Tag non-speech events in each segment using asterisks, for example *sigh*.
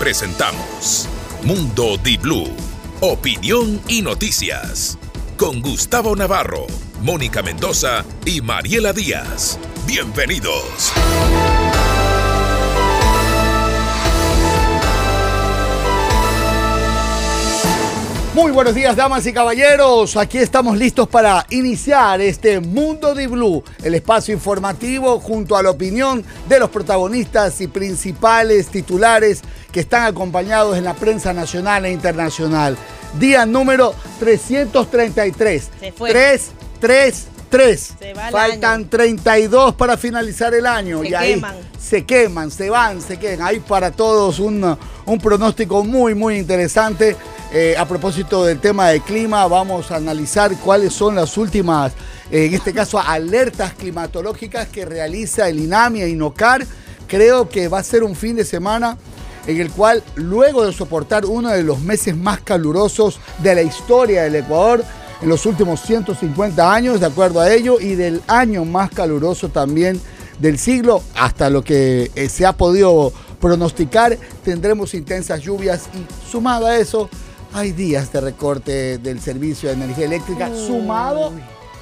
presentamos Mundo Di Blue, opinión y noticias. Con Gustavo Navarro, Mónica Mendoza y Mariela Díaz. Bienvenidos. Muy buenos días, damas y caballeros. Aquí estamos listos para iniciar este Mundo de Blue, el espacio informativo junto a la opinión de los protagonistas y principales titulares que están acompañados en la prensa nacional e internacional. Día número 333. Se fue. 3, 3, 3. Se va el Faltan año. 32 para finalizar el año. Se y ahí queman. se queman, se van, se quedan. Hay para todos un, un pronóstico muy, muy interesante. Eh, a propósito del tema del clima, vamos a analizar cuáles son las últimas, eh, en este caso, alertas climatológicas que realiza el INAMI e INOCAR. Creo que va a ser un fin de semana en el cual, luego de soportar uno de los meses más calurosos de la historia del Ecuador, en los últimos 150 años, de acuerdo a ello, y del año más caluroso también del siglo, hasta lo que eh, se ha podido pronosticar, tendremos intensas lluvias y sumado a eso, hay días de recorte del servicio de energía eléctrica, sumado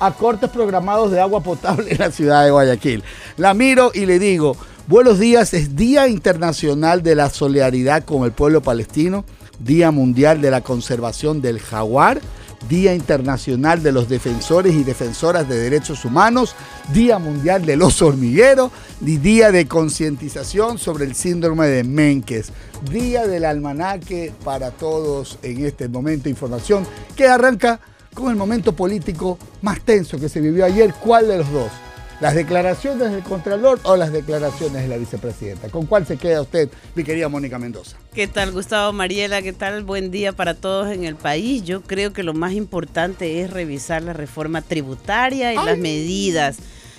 a cortes programados de agua potable en la ciudad de Guayaquil. La miro y le digo, buenos días, es Día Internacional de la Solidaridad con el Pueblo Palestino, Día Mundial de la Conservación del Jaguar, Día Internacional de los Defensores y Defensoras de Derechos Humanos, Día Mundial del Oso Hormiguero y Día de Concientización sobre el Síndrome de Menkes. Día del Almanaque para todos en este momento información que arranca con el momento político más tenso que se vivió ayer. ¿Cuál de los dos? ¿Las declaraciones del Contralor o las declaraciones de la vicepresidenta? ¿Con cuál se queda usted, mi querida Mónica Mendoza? ¿Qué tal Gustavo Mariela? ¿Qué tal? Buen día para todos en el país. Yo creo que lo más importante es revisar la reforma tributaria y Ay. las medidas.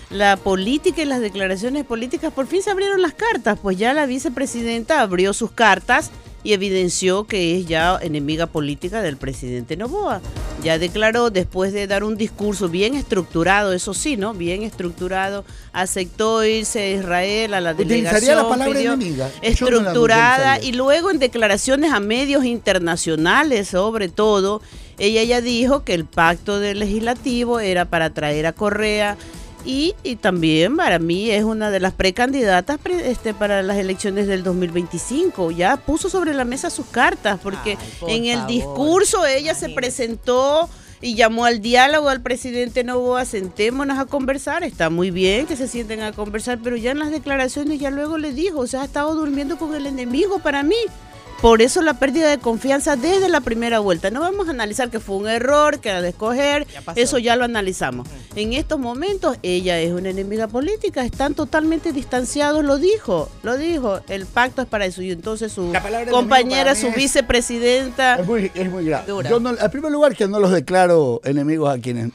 La política y las declaraciones políticas por fin se abrieron las cartas, pues ya la vicepresidenta abrió sus cartas y evidenció que es ya enemiga política del presidente Novoa. Ya declaró, después de dar un discurso bien estructurado, eso sí, ¿no? Bien estructurado, aceptó irse a Israel a la delegación. la palabra enemiga. No estructurada y luego en declaraciones a medios internacionales sobre todo, ella ya dijo que el pacto del legislativo era para traer a Correa y, y también para mí es una de las precandidatas pre- este, para las elecciones del 2025. Ya puso sobre la mesa sus cartas porque Ay, por en el favor, discurso ella se presentó y llamó al diálogo al presidente Novoa, sentémonos a conversar, está muy bien que se sienten a conversar, pero ya en las declaraciones ya luego le dijo, o sea, ha estado durmiendo con el enemigo para mí. Por eso la pérdida de confianza desde la primera vuelta. No vamos a analizar que fue un error, que era de escoger, Ya eso ya lo analizamos. En estos momentos ella es una enemiga política, están totalmente distanciados, lo dijo, lo dijo, el pacto es para eso. Y entonces su compañera, su vicepresidenta, Es muy, es muy grave. Dura. Yo no, en primer lugar que no los declaro enemigos a quienes...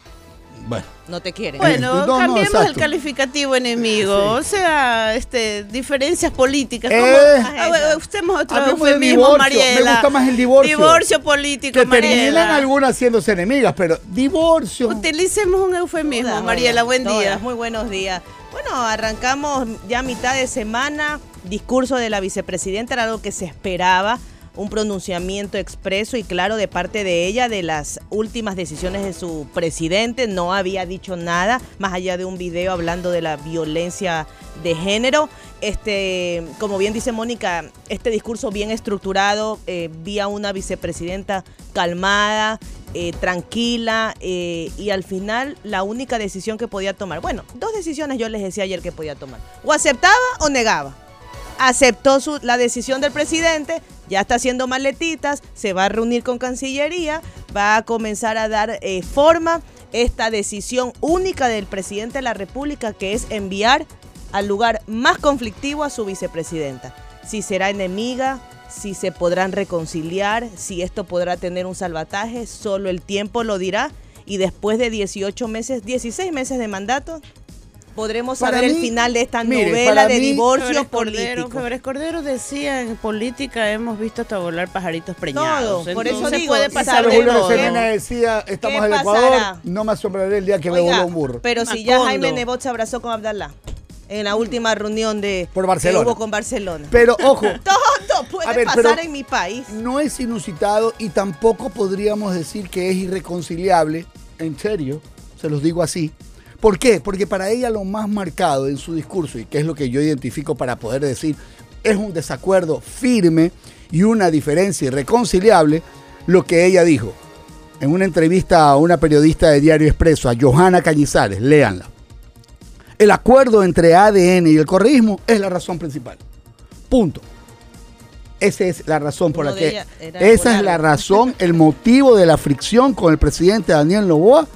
Bueno, No te quieren. Bueno, No, no, cambiemos el calificativo enemigo, o sea, este, diferencias políticas. Eh. ¿cómo? Ah, usemos otro eufemismo, divorcio, Mariela. me gusta más el divorcio. Divorcio político, que terminan Mariela. algunas haciéndose enemigas, pero divorcio... Utilicemos un eufemismo, Todas, Mariela, buen todas, día. Muy buenos días. Bueno, arrancamos ya a mitad de semana. Discurso de la vicepresidenta era algo que se esperaba. Un pronunciamiento expreso y claro de parte de ella de las últimas decisiones de su presidente. No había dicho nada más allá de un video hablando de la violencia de género. Este, como bien dice Mónica, este discurso bien estructurado, eh, vi a una vicepresidenta calmada, eh, tranquila eh, y al final la única decisión que podía tomar, bueno, dos decisiones yo les decía ayer que podía tomar, o aceptaba o negaba. Aceptó la decisión del presidente, ya está haciendo maletitas, se va a reunir con Cancillería, va a comenzar a dar eh, forma esta decisión única del presidente de la República que es enviar al lugar más conflictivo a su vicepresidenta. Si será enemiga, si se podrán reconciliar, si esto podrá tener un salvataje, solo el tiempo lo dirá. Y después de 18 meses, 16 meses de mandato, podremos Para saber el final de esta mire, novela de mí- divorcio Febres Cordero, Cordero decía en política hemos visto hasta volar pajaritos preñados. Todo, por eso digo, puede pasar de todo. Serena decía, estamos ¿Qué en? Ecuador, no me asombraré el día que me Oiga, voló un burro. Pero si ya. Jaime Nebot se abrazó con Abdalá. en la última reunión de Por Barcelona. que hubo con Barcelona. Pero ojo, *laughs* Todo puede ver, pasar en mi país. no es inusitado y tampoco podríamos decir que es irreconciliable, en serio, se los digo así. ¿Por qué? Porque para ella lo más marcado en su discurso, y que es lo que yo identifico para poder decir, es un desacuerdo firme y una diferencia irreconciliable, lo que ella dijo en una entrevista a una periodista de Diario Expreso, a Johanna Cañizares, léanla. El acuerdo entre ADN y el correísmo es la razón principal. Punto. Esa es la razón por Uno la que... Esa es la razón, el motivo de la fricción con el presidente Daniel Novoa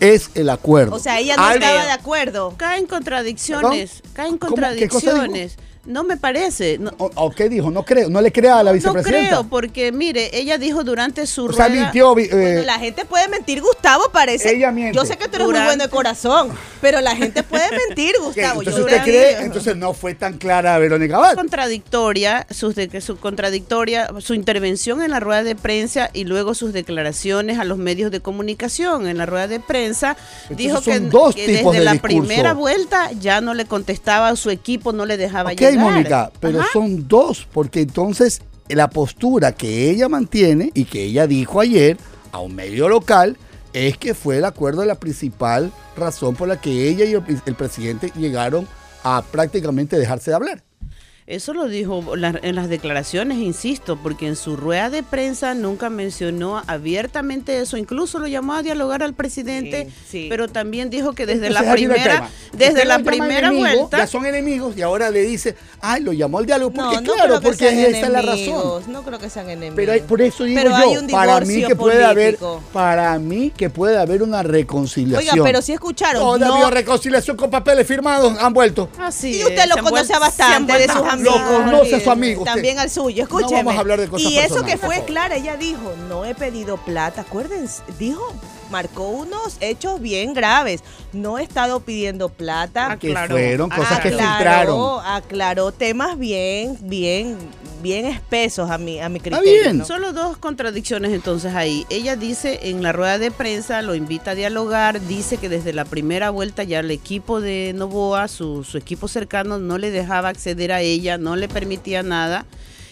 es el acuerdo. O sea, ella no Algo- estaba de acuerdo. Caen contradicciones, caen ¿Cómo? ¿Qué cosa dijo? contradicciones. No me parece. No, ¿O, o qué dijo? No creo, no le crea a la no vicepresidenta. creo, porque mire, ella dijo durante su o sea, rueda. mintió, eh, Bueno, la gente puede mentir, Gustavo, parece. Ella miente. Yo sé que tú eres muy Durante- bueno de corazón, pero la gente puede *laughs* mentir. Gustavo. Entonces Yo usted te cree, entonces no fue tan clara Verónica Abad. contradictoria, sus de, su contradictoria, su intervención en la rueda de prensa y luego sus declaraciones a los medios de comunicación en la rueda de prensa, Entonces dijo que, son dos que tipos desde de la discurso. primera vuelta ya no le contestaba a su equipo, no le dejaba Ok, Mónica, pero Ajá. son dos, porque entonces la postura que ella mantiene y que ella dijo ayer a un medio local es que fue el acuerdo la principal razón por la que ella y el presidente llegaron a prácticamente dejarse de hablar. Eso lo dijo la- en las declaraciones, insisto, porque en su rueda de prensa nunca mencionó abiertamente eso, incluso lo llamó a dialogar al presidente, Sí, sí. pero también dijo que desde Entonces, la primera, desde Usted la primera enemigos, vuelta, Ya son enemigos y ahora le dice, ay, lo llamó al diálogo. Porque No, no claro, creo que porque esa es la razón. No creo que sean enemigos. Pero hay- por eso digo Pero yo, hay un para mí que puede haber, político. para mí que puede haber una reconciliación. Oiga, pero si escucharon, Todavía no, reconciliación con papeles firmados han vuelto. así y es, usted lo conoce bastante de sus Lo conoce a su amigo usted. También al suyo, escúcheme. vamos a hablar de cosas y eso personales, que fue clara, ella dijo, no he pedido plata. Acuérdense, dijo, marcó unos hechos bien graves. No he estado pidiendo plata. Que Aclaró. fueron cosas que aclaró, filtraron. aclaró temas bien, bien, bien espesos a mi, a mi Está criterio. bien. ¿no? Solo dos contradicciones entonces ahí. Ella dice en la rueda de prensa, lo invita a dialogar, dice que desde la primera vuelta ya el equipo de Novoa, su, su equipo cercano, no le dejaba acceder a ella, no le permitía nada.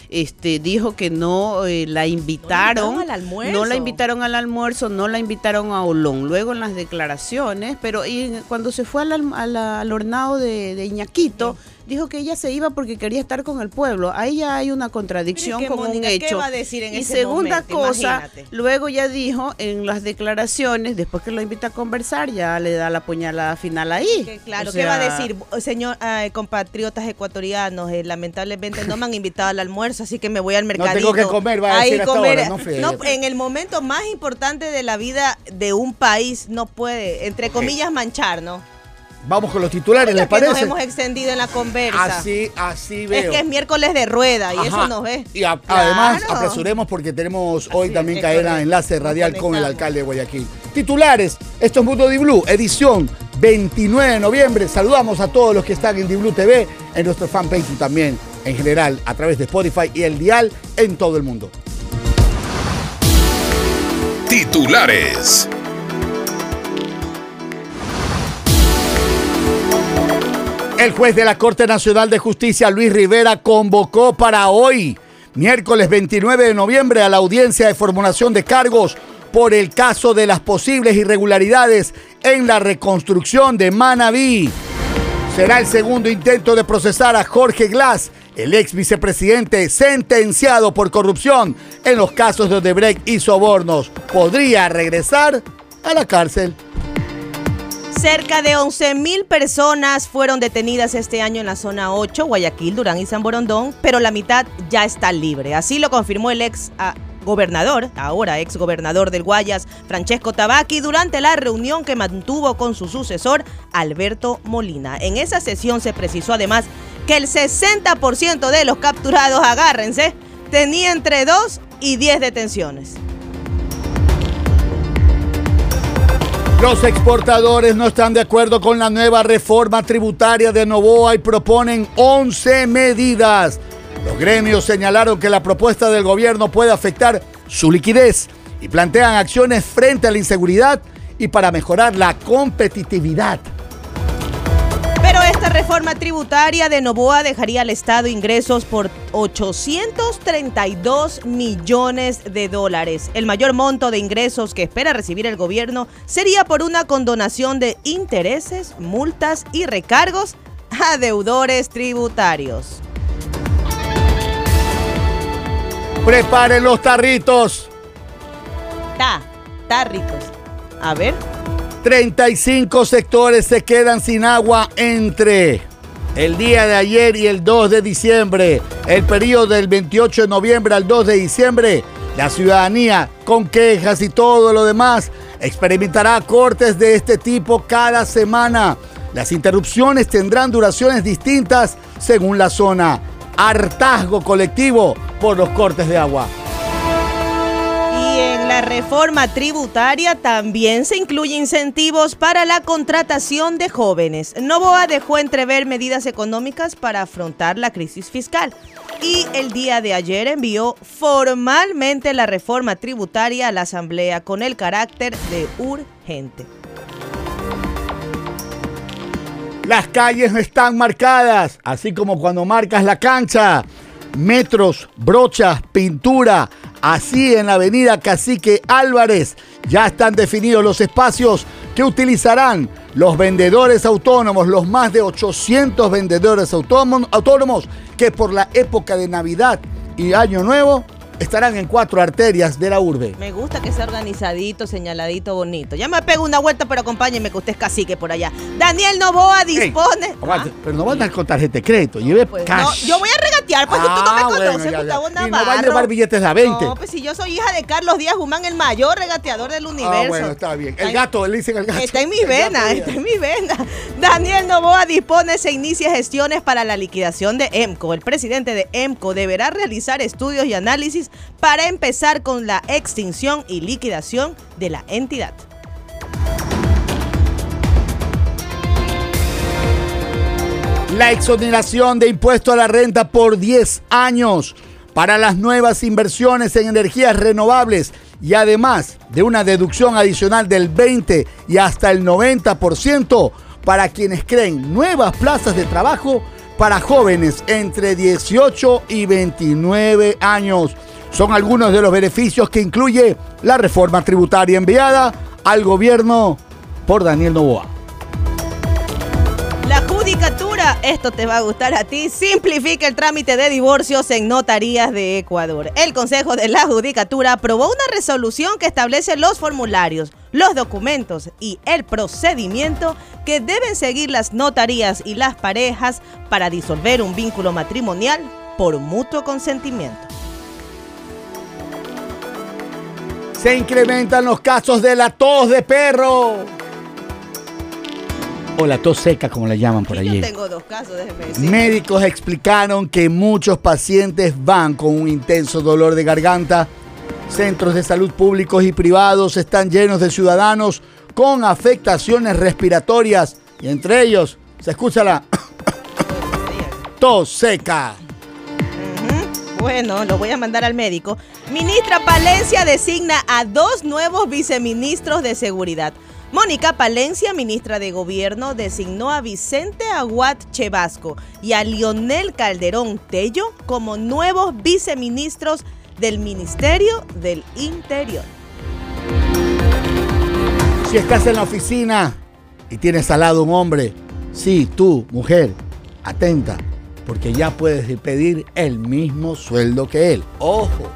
Este, dijo que no eh, la invitaron, invitaron al almuerzo. no la invitaron al almuerzo, no la invitaron a Olón. Luego en las declaraciones, pero y cuando se fue al, alm- a la- al hornado de, de Iñaquito, dijo que ella se iba porque quería estar con el pueblo. Ahí ya hay una contradicción Pero es que, con Mónica, un ¿qué hecho. va a decir en y ese segunda momento? cosa, Imagínate. luego ya dijo en las declaraciones, después que lo invita a conversar, ya le da la puñalada final ahí. Que claro, O ¿qué va a decir? Señor, eh, compatriotas ecuatorianos, eh, lamentablemente no me han invitado al almuerzo, así que me voy al mercadito. tengo que comer, va a decir hasta comer. ahora, no. No, en el momento más importante de la vida de un país no puede, entre comillas, manchar, ¿no? Vamos con los titulares, ¿les que nos parece? hemos extendido en la conversa. Así, así es veo. que es miércoles de rueda y eso nos ve. Y a- además, apresuremos porque tenemos hoy también es, cadena enlace radial con el alcalde de Guayaquil. Titulares, esto es Mundo Di Blue, edición 29 de noviembre. Saludamos a todos los que están en Di Blue TV, en nuestro fanpage y también en general a través de Spotify y el dial en todo el mundo. Titulares. El juez de la Corte Nacional de Justicia, Luis Rivera, convocó para hoy, miércoles 29 de noviembre, a la audiencia de formulación de cargos por el caso de las posibles irregularidades en la reconstrucción de Manabí. Será el segundo intento de procesar a Jorge Glass, el ex vicepresidente sentenciado por corrupción en los casos de Odebrecht y sobornos. Podría regresar a la cárcel. Cerca de 11.000 personas fueron detenidas este año en la zona 8, Guayaquil, Durán y San Borondón, pero la mitad ya está libre. Así lo confirmó el ex ah, gobernador, ahora ex gobernador del Guayas, Francesco Tabaqui, durante la reunión que mantuvo con su sucesor, Alberto Molina. En esa sesión se precisó además que el 60% de los capturados, agárrense, tenía entre 2 y 10 detenciones. Los exportadores no están de acuerdo con la nueva reforma tributaria de Novoa y proponen 11 medidas. Los gremios señalaron que la propuesta del gobierno puede afectar su liquidez y plantean acciones frente a la inseguridad y para mejorar la competitividad. Esta reforma tributaria de Novoa dejaría al Estado ingresos por 832 millones de dólares. El mayor monto de ingresos que espera recibir el gobierno sería por una condonación de intereses, multas y recargos a deudores tributarios. Preparen los tarritos. Ta, tarritos. A ver. 35 sectores se quedan sin agua entre el día de ayer y el 2 de diciembre. El periodo del 28 de noviembre al 2 de diciembre. La ciudadanía, con quejas y todo lo demás, experimentará cortes de este tipo cada semana. Las interrupciones tendrán duraciones distintas según la zona. Hartazgo colectivo por los cortes de agua. Reforma tributaria también se incluye incentivos para la contratación de jóvenes. Novoa dejó entrever medidas económicas para afrontar la crisis fiscal y el día de ayer envió formalmente la reforma tributaria a la Asamblea con el carácter de urgente. Las calles están marcadas, así como cuando marcas la cancha. Metros, brochas, pintura. Así en la avenida Cacique Álvarez. Ya están definidos los espacios que utilizarán los vendedores autónomos, los más de 800 vendedores autónomos que por la época de Navidad y Año Nuevo estarán en cuatro arterias de la urbe. Me gusta que sea organizadito, señaladito, bonito. Ya me pego una vuelta, pero acompáñeme que usted es cacique por allá. Daniel Novoa dispone. ¿Ah? Pero no va a dar con tarjeta de crédito, lleve pues, cash. yo voy a regatear, porque tú no me ah, conoces, Gustavo Navarro. Y no va a llevar billetes a 20. No, pues si yo soy hija de Carlos Díaz Humán, el mayor regateador del universo. Ah, bueno, está bien. El gato, le dicen el gato. Está en mi vena, está en mi vena. Daniel Novoa dispone, se inicia gestiones para la liquidación de EMCO. El presidente de EMCO deberá realizar estudios y análisis para empezar con la extinción y liquidación de la entidad. La exoneración de impuesto a la renta por 10 años para las nuevas inversiones en energías renovables y además de una deducción adicional del 20 y hasta el 90% para quienes creen nuevas plazas de trabajo para jóvenes entre 18 y 29 años. Son algunos de los beneficios que incluye la reforma tributaria enviada al gobierno por Daniel Novoa. La judicatura, esto te va a gustar a ti, simplifica el trámite de divorcios en notarías de Ecuador. El Consejo de la Judicatura aprobó una resolución que establece los formularios, los documentos y el procedimiento que deben seguir las notarías y las parejas para disolver un vínculo matrimonial por mutuo consentimiento. Se incrementan los casos de la tos de perro. O la tos seca, como la llaman por allí. Yo tengo dos casos, déjeme decir. Médicos explicaron que muchos pacientes van con un intenso dolor de garganta. Centros de salud públicos y privados están llenos de ciudadanos con afectaciones respiratorias y entre ellos se escucha la *coughs* tos seca. Bueno, lo voy a mandar al médico. Ministra Palencia designa a dos nuevos viceministros de seguridad. Mónica Palencia, ministra de Gobierno, designó a Vicente Aguat Chevasco y a Lionel Calderón Tello como nuevos viceministros del Ministerio del Interior. Si estás en la oficina y tienes al lado un hombre, sí, tú, mujer, atenta porque ya puedes pedir el mismo sueldo que él. Ojo.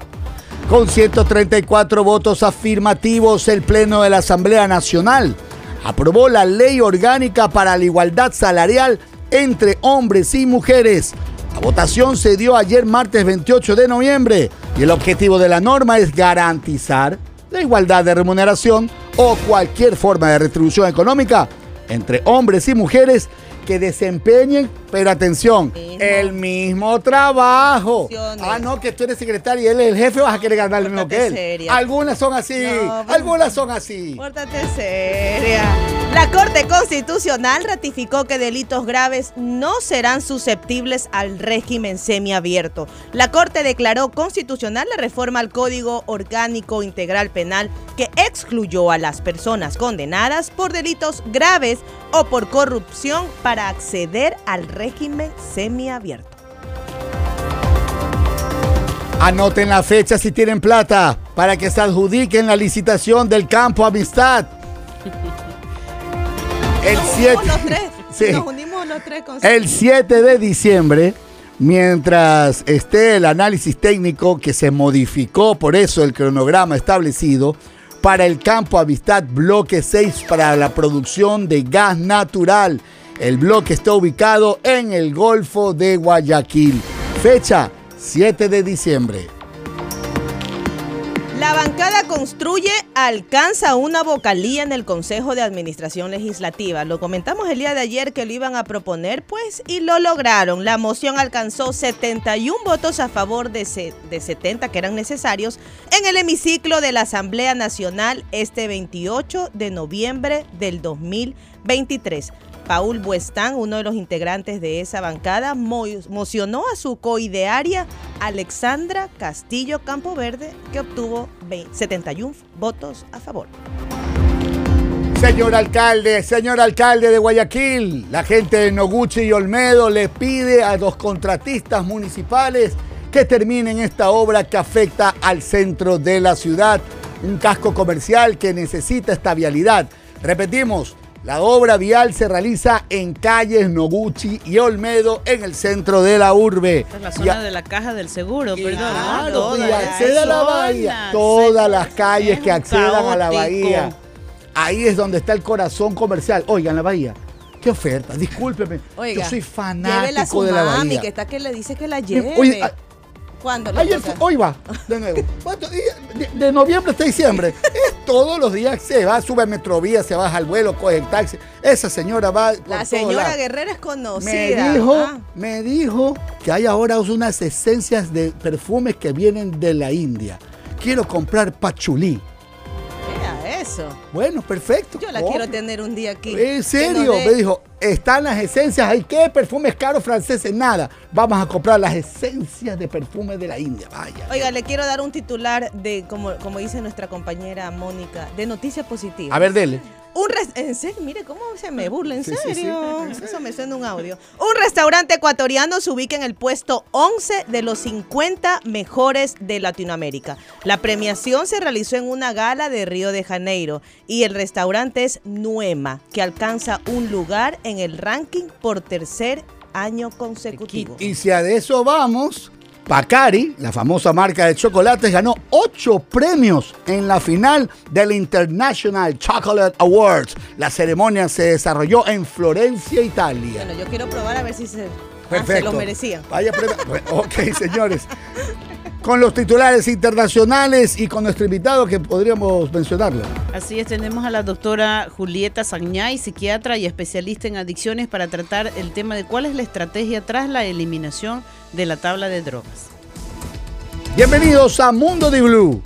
Con 134 votos afirmativos, el Pleno de la Asamblea Nacional aprobó la ley orgánica para la igualdad salarial entre hombres y mujeres. La votación se dio ayer martes 28 de noviembre y el objetivo de la norma es garantizar la igualdad de remuneración o cualquier forma de retribución económica entre hombres y mujeres que desempeñen Pero atención, Mismo. el mismo trabajo. Funciones. Ah, no, que tú eres secretario y él es el jefe, vas a querer ganar lo mismo que él. seria. Algunas son así, No, pues- algunas son así. Pórtate seria. La Corte Constitucional ratificó que delitos graves no serán susceptibles al régimen semiabierto. La Corte declaró constitucional la reforma al Código Orgánico Integral Penal que excluyó a las personas condenadas por delitos graves o por corrupción para acceder al régimen semiabierto. Anoten la fecha si tienen plata para que se adjudiquen la licitación del campo Amistad. *laughs* El Nos 7, unimos los tres. *laughs* Sí. Nos unimos los tres con el 7 de diciembre, mientras esté el análisis técnico que se modificó por eso el cronograma establecido para el campo Amistad bloque 6 para la producción de gas natural. El bloque está ubicado en el Golfo de Guayaquil. Fecha 7 de diciembre. La bancada construye alcanza una vocalía en el Consejo de Administración Legislativa. Lo comentamos el día de ayer que lo iban a proponer, pues, y lo lograron. La moción alcanzó 71 votos a favor de, se- de 70 que eran necesarios en el hemiciclo de la Asamblea Nacional este 28 de noviembre del 2023. Paul Buestán, uno de los integrantes de esa bancada, mo- mocionó a su coidearia Alexandra Castillo Campoverde, que obtuvo 20 71 votos a favor. Señor alcalde, señor alcalde de Guayaquil, la gente de Noguchi y Olmedo le pide a los contratistas municipales que terminen esta obra que afecta al centro de la ciudad, un casco comercial que necesita esta vialidad. Repetimos, la obra vial se realiza en calles Noguchi y Olmedo en el centro de la urbe. Esta es la zona a- de la caja del seguro, perdón. claro, Toda y la accede a la bahía. Todas se- las calles que accedan a la bahía. Ahí es donde está el corazón comercial. Oigan, la bahía. Qué oferta, discúlpeme. Oiga, Yo soy llévela a fanático su de la mami, bahía. que está que le dice que la lleve. Oye, a- ¿Cuándo le ayer fue- hoy va, de nuevo. *laughs* De, de noviembre hasta diciembre. Es todos los días se va, sube a Metrovía, se baja al vuelo, coge el taxi. Esa señora va. La señora. Guerrera es conocida. Me dijo, Ah, me dijo que hay ahora unas esencias de perfumes que vienen de la India. Quiero comprar pachulí. Eso. Bueno, perfecto. Yo la quiero tener un día aquí. En serio, me dijo, están las esencias, ¿hay qué? Perfumes caros franceses, nada. Vamos a comprar las esencias de perfume de la India, vaya. Oiga, le quiero dar un titular de, como, como dice nuestra compañera Mónica, de noticias positivas. A ver, dele. Un en serio, mire cómo se me burla, en Sí, sí, sí. serio. Eso me suena un audio. Un restaurante ecuatoriano se ubica en el puesto 11 de los 50 mejores de Latinoamérica. La premiación se realizó en una gala de Río de Janeiro y el restaurante es Nuema, que alcanza un lugar en el ranking por tercer año consecutivo. Y si a de eso vamos, Pacari, la famosa marca de chocolates, ganó ocho premios en la final del International Chocolate Awards. La ceremonia se desarrolló en Florencia, Italia. Bueno, yo quiero probar a ver si se, ah, se lo merecían. Vaya premio. *laughs* Ok, señores. Con los titulares internacionales y con nuestro invitado que podríamos mencionarlo. Así es, tenemos a la doctora Julieta Sañay, psiquiatra y especialista en adicciones para tratar el tema de cuál es la estrategia tras la eliminación de la tabla de drogas. Bienvenidos a Mundo de Blue.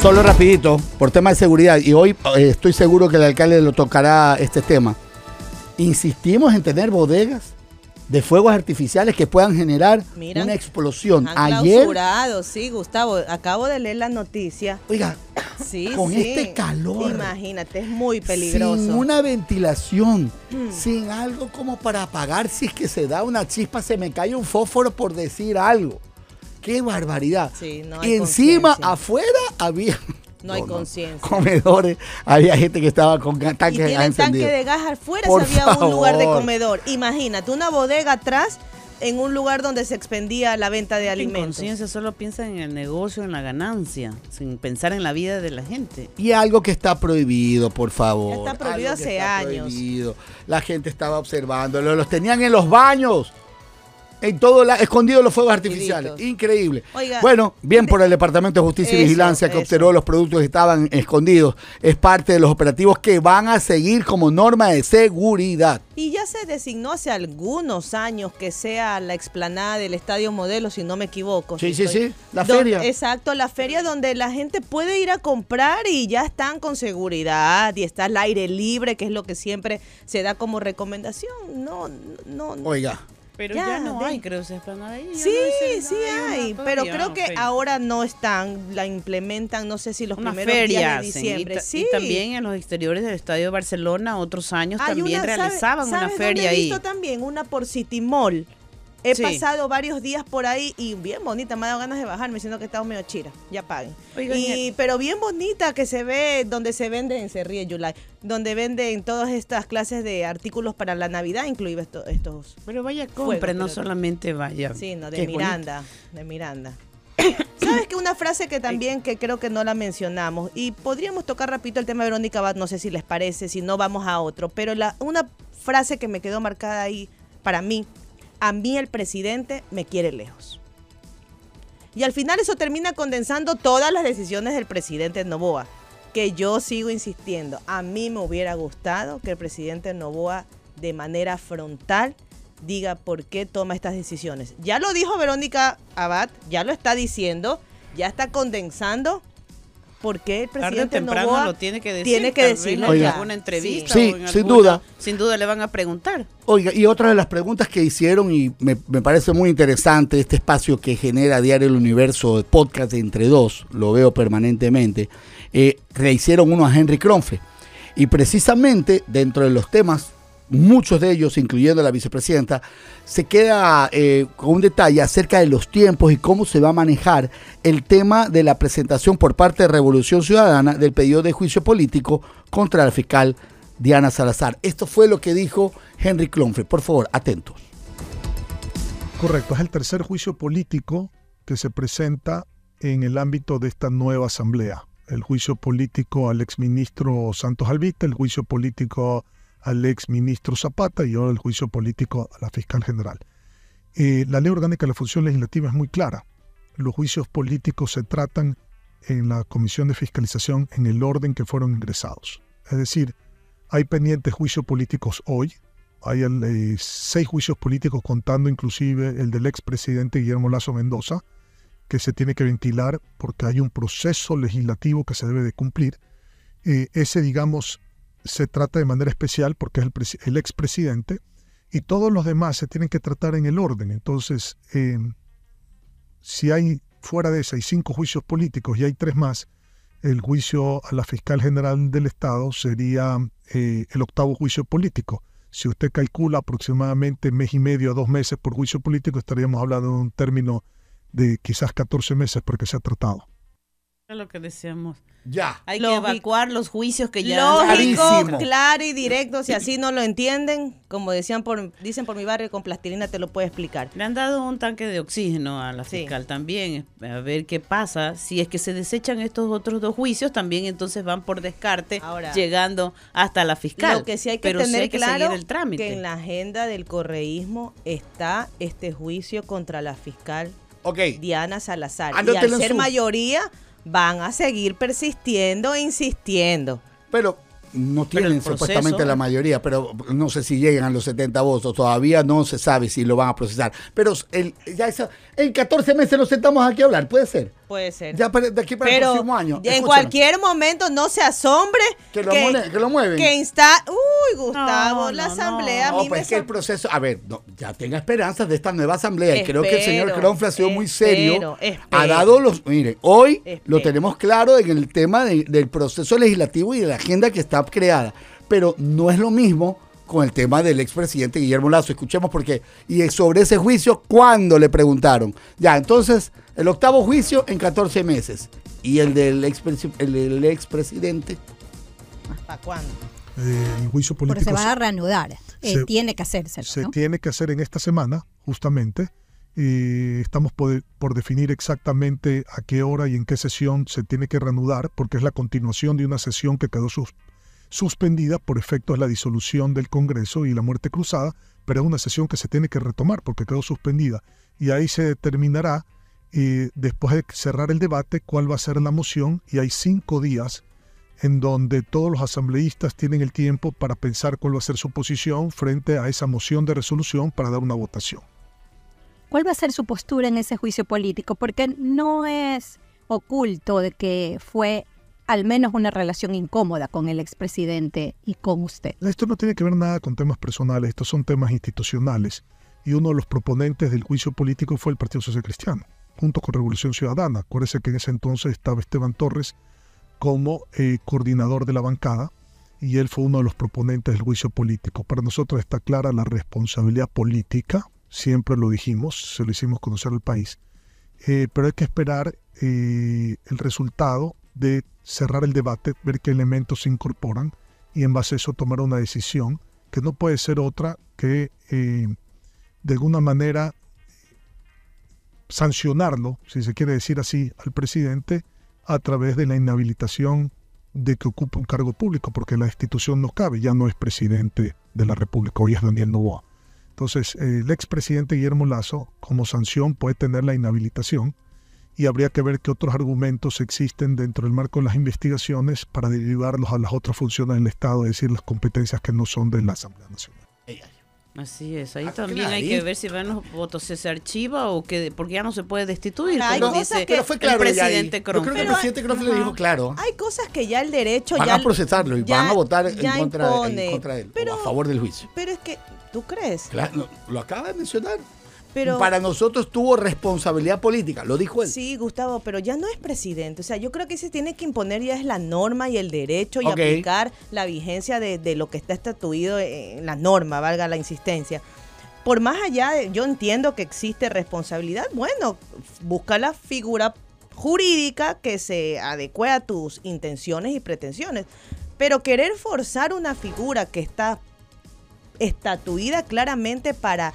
Solo rapidito, por tema de seguridad, y hoy eh, estoy seguro que el alcalde lo tocará este tema. Insistimos en tener bodegas de fuegos artificiales que puedan generar una explosión. Han Ayer, clausurado, sí, Gustavo. Acabo de leer la noticia. oiga, Sí, con sí. este calor, Imagínate, es muy peligroso. sin una ventilación, Mm. sin algo como para apagar si es que se da una chispa, se me cae un fósforo por decir algo. ¡Qué barbaridad! Sí, no hay y encima, afuera había... No hay conciencia. Comedores, había gente que estaba con Y tanques de gas tanque de gas afuera Por si había un lugar de comedor. Imagínate, una bodega atrás en un lugar donde se expendía la venta de alimentos. inconsciencia solo piensa en el negocio, en la ganancia, sin pensar en la vida de la gente. Y algo que está prohibido, por favor. Ya está prohibido Algo hace está años. prohibido. La gente estaba observándolo, los tenían en los baños. En todo la, escondido los fuegos artificiales. Increíble. Oiga, bueno, bien por el Departamento de Justicia y Eso, Vigilancia que eso. observó los productos que estaban escondidos. Es parte de los operativos que van a seguir como norma de seguridad. Y ya se designó hace algunos años que sea la explanada del Estadio Modelo, si no me equivoco. Sí, si sí, estoy- sí, la Don- feria. Exacto, la feria donde la gente puede ir a comprar y ya están con seguridad y está al aire libre, que es lo que siempre se da como recomendación. No, no, no. Oiga. Pero Ya, ya, no de- hay, creo, esa esplanada ahí. Yo Sí, no sé, sí no hay, pero creo que feria. ahora no están, la implementan, no sé si los una primeros feria días de diciembre. Y, ta- sí. y también en los exteriores del Estadio de Barcelona, otros años Hay también una- ¿sabe- realizaban una ¿sabes dónde feria he ahí. visto también una por City Mall. He Sí. pasado varios días por ahí y bien bonita, me ha dado ganas de bajarme, siendo que estamos medio chira. Ya paguen. Oigan, y, pero bien bonita que se ve donde se venden, se ríe July, donde venden todas estas clases de artículos para la Navidad, incluidos esto- estos. Pero vaya, compre, no pero- solamente vaya. Sí, no, de bonito. Miranda, de Miranda. *coughs* ¿Sabes que una frase que también que creo que no la mencionamos y podríamos tocar rapidito el tema de Verónica Abad, no sé si les parece, si no vamos a otro, pero la, una frase que me quedó marcada ahí para mí, a mí el presidente me quiere lejos. Y al final eso termina condensando todas las decisiones del presidente Novoa, que yo sigo insistiendo, a mí me hubiera gustado que el presidente Novoa de manera frontal diga por qué toma estas decisiones. Ya lo dijo Verónica Abad, ya lo está diciendo, ya está condensando por qué el Tarde o presidente temprano Novoa lo tiene que decir. tiene que decirlo en alguna entrevista. Sí, o en sin alguna- duda. Sin duda le van a preguntar. Oiga, y otra de las preguntas que hicieron, y me, me parece muy interesante este espacio que genera Diario El Universo, de podcast de entre dos, lo veo permanentemente, eh, le hicieron uno a Henry Kronfe. Y precisamente dentro de los temas, muchos de ellos, incluyendo la vicepresidenta, se queda eh, con un detalle acerca de los tiempos y cómo se va a manejar el tema de la presentación por parte de Revolución Ciudadana del pedido de juicio político contra la fiscal Diana Salazar. Esto fue lo que dijo Henry Klonfe. Por favor, atentos. Correcto, es el tercer juicio político que se presenta en el ámbito de esta nueva asamblea. El juicio político al exministro Santos Alvita, el juicio político al exministro Zapata y ahora el juicio político a la fiscal general. Eh, la ley orgánica de la función legislativa es muy clara. Los juicios políticos se tratan en la comisión de fiscalización en el orden que fueron ingresados. Es decir, hay pendientes juicios políticos hoy, hay eh, seis juicios políticos contando inclusive el del expresidente Guillermo Lazo Mendoza, que se tiene que ventilar porque hay un proceso legislativo que se debe de cumplir. Eh, ese, digamos, se trata de manera especial porque es el, el expresidente y todos los demás se tienen que tratar en el orden. Entonces, eh, si hay fuera de ese hay cinco juicios políticos y hay tres más, el juicio a la fiscal general del Estado sería eh, el octavo juicio político. Si usted calcula aproximadamente mes y medio a dos meses por juicio político, estaríamos hablando de un término de quizás 14 meses porque se ha tratado. Es lo que decíamos. Ya. Hay Lógico. que evacuar los juicios que ya Lógico, Clarísimo. claro y directo. Si así no lo entienden, como decían por, dicen por mi barrio, con plastilina te lo puedo explicar. Le han dado un tanque de oxígeno a la Sí. fiscal también, a ver qué pasa. Si es que se desechan estos otros dos juicios, también entonces van por descarte, Ahora, llegando hasta la fiscal. Lo que sí hay que Pero sí tener hay que claro seguir el trámite. que en la agenda del correísmo está este juicio contra la fiscal. Diana Salazar. y al ser su- mayoría, van a seguir persistiendo e insistiendo. Pero no tienen supuestamente la mayoría, pero no sé si llegan a los 70 votos, todavía no se sabe si lo van a procesar. Pero el, ya esa, en 14 meses nos sentamos aquí a hablar, puede ser. Puede ser. Ya para- de aquí para el próximo año. en escúchame, cualquier momento no se asombre Que lo mueve- que lo mueven. Que insta Uy, Gustavo, No, la no, asamblea No, a mí pues me es que el proceso, a ver, no, ya tenga esperanzas de esta nueva asamblea. y creo que el señor Espero, Cronfle ha sido muy serio. espero, Ha espero. dado los. Mire, hoy lo Espero. tenemos claro en el tema de- del proceso legislativo y de la agenda que está creada. Pero no es lo mismo con el tema del expresidente Guillermo Lazo. Escuchemos porque. Y sobre ese juicio, ¿cuándo le preguntaron? Ya, entonces, el octavo juicio en 14 meses. Y el del expresi- el del expresidente. ¿Para cuándo? Eh, el juicio Porque político se va se- a reanudar. Eh, se- tiene que hacerse. se ¿no? tiene que hacer en esta semana, justamente. Y estamos por, por definir exactamente a qué hora y en qué sesión se tiene que reanudar, porque es la continuación de una sesión que quedó sus- suspendida por efectos de la disolución del Congreso y la muerte cruzada, pero es una sesión que se tiene que retomar porque quedó suspendida y ahí se determinará eh, después de cerrar el debate cuál va a ser la moción y hay cinco días en donde todos los asambleístas tienen el tiempo para pensar cuál va a ser su posición frente a esa moción de resolución para dar una votación. ¿Cuál va a ser su postura en ese juicio político? Porque no es oculto de que fue al menos una relación incómoda con el expresidente y con usted. Esto no tiene que ver nada con temas personales, estos son temas institucionales. Y uno de los proponentes del juicio político fue el Partido Social Cristiano, junto con Revolución Ciudadana. Acuérdese que en ese entonces estaba Esteban Torres como eh, coordinador de la bancada y él fue uno de los proponentes del juicio político. Para nosotros está clara la responsabilidad política, siempre lo dijimos, se lo hicimos conocer al país, eh, pero hay que esperar eh, el resultado de cerrar el debate, ver qué elementos se incorporan y en base a eso tomar una decisión que no puede ser otra que de alguna manera sancionarlo, si se quiere decir así, al presidente a través de la inhabilitación de que ocupe un cargo público, porque la institución no cabe, ya no es presidente de la República, hoy es Daniel Novoa. Entonces, el expresidente Guillermo Lazo, como sanción, puede tener la inhabilitación y habría que ver qué otros argumentos existen dentro del marco de las investigaciones para derivarlos a las otras funciones del Estado, es decir, las competencias que no son de la Asamblea Nacional. Así es, ahí ah, también hay que ver si van los votos se archiva o que porque ya no se puede destituir. hay cosas que, fue claro el presidente Yo creo que el presidente Croft le dijo claro. Hay cosas que ya el derecho van ya a procesarlo y van a votar en contra, en contra, de él pero, o a favor del juicio. Pero es que tú crees. Claro, lo acaba de mencionar para nosotros tuvo responsabilidad política, lo dijo él. Sí, Gustavo, pero ya no es presidente. O sea, yo creo que se tiene que imponer ya es la norma y el derecho y aplicar la vigencia de, lo que está estatuido en la norma, valga la insistencia. Por más allá, de, yo entiendo que existe responsabilidad. Bueno, busca la figura jurídica que se adecue a tus intenciones y pretensiones. Pero querer forzar una figura que está estatuida claramente para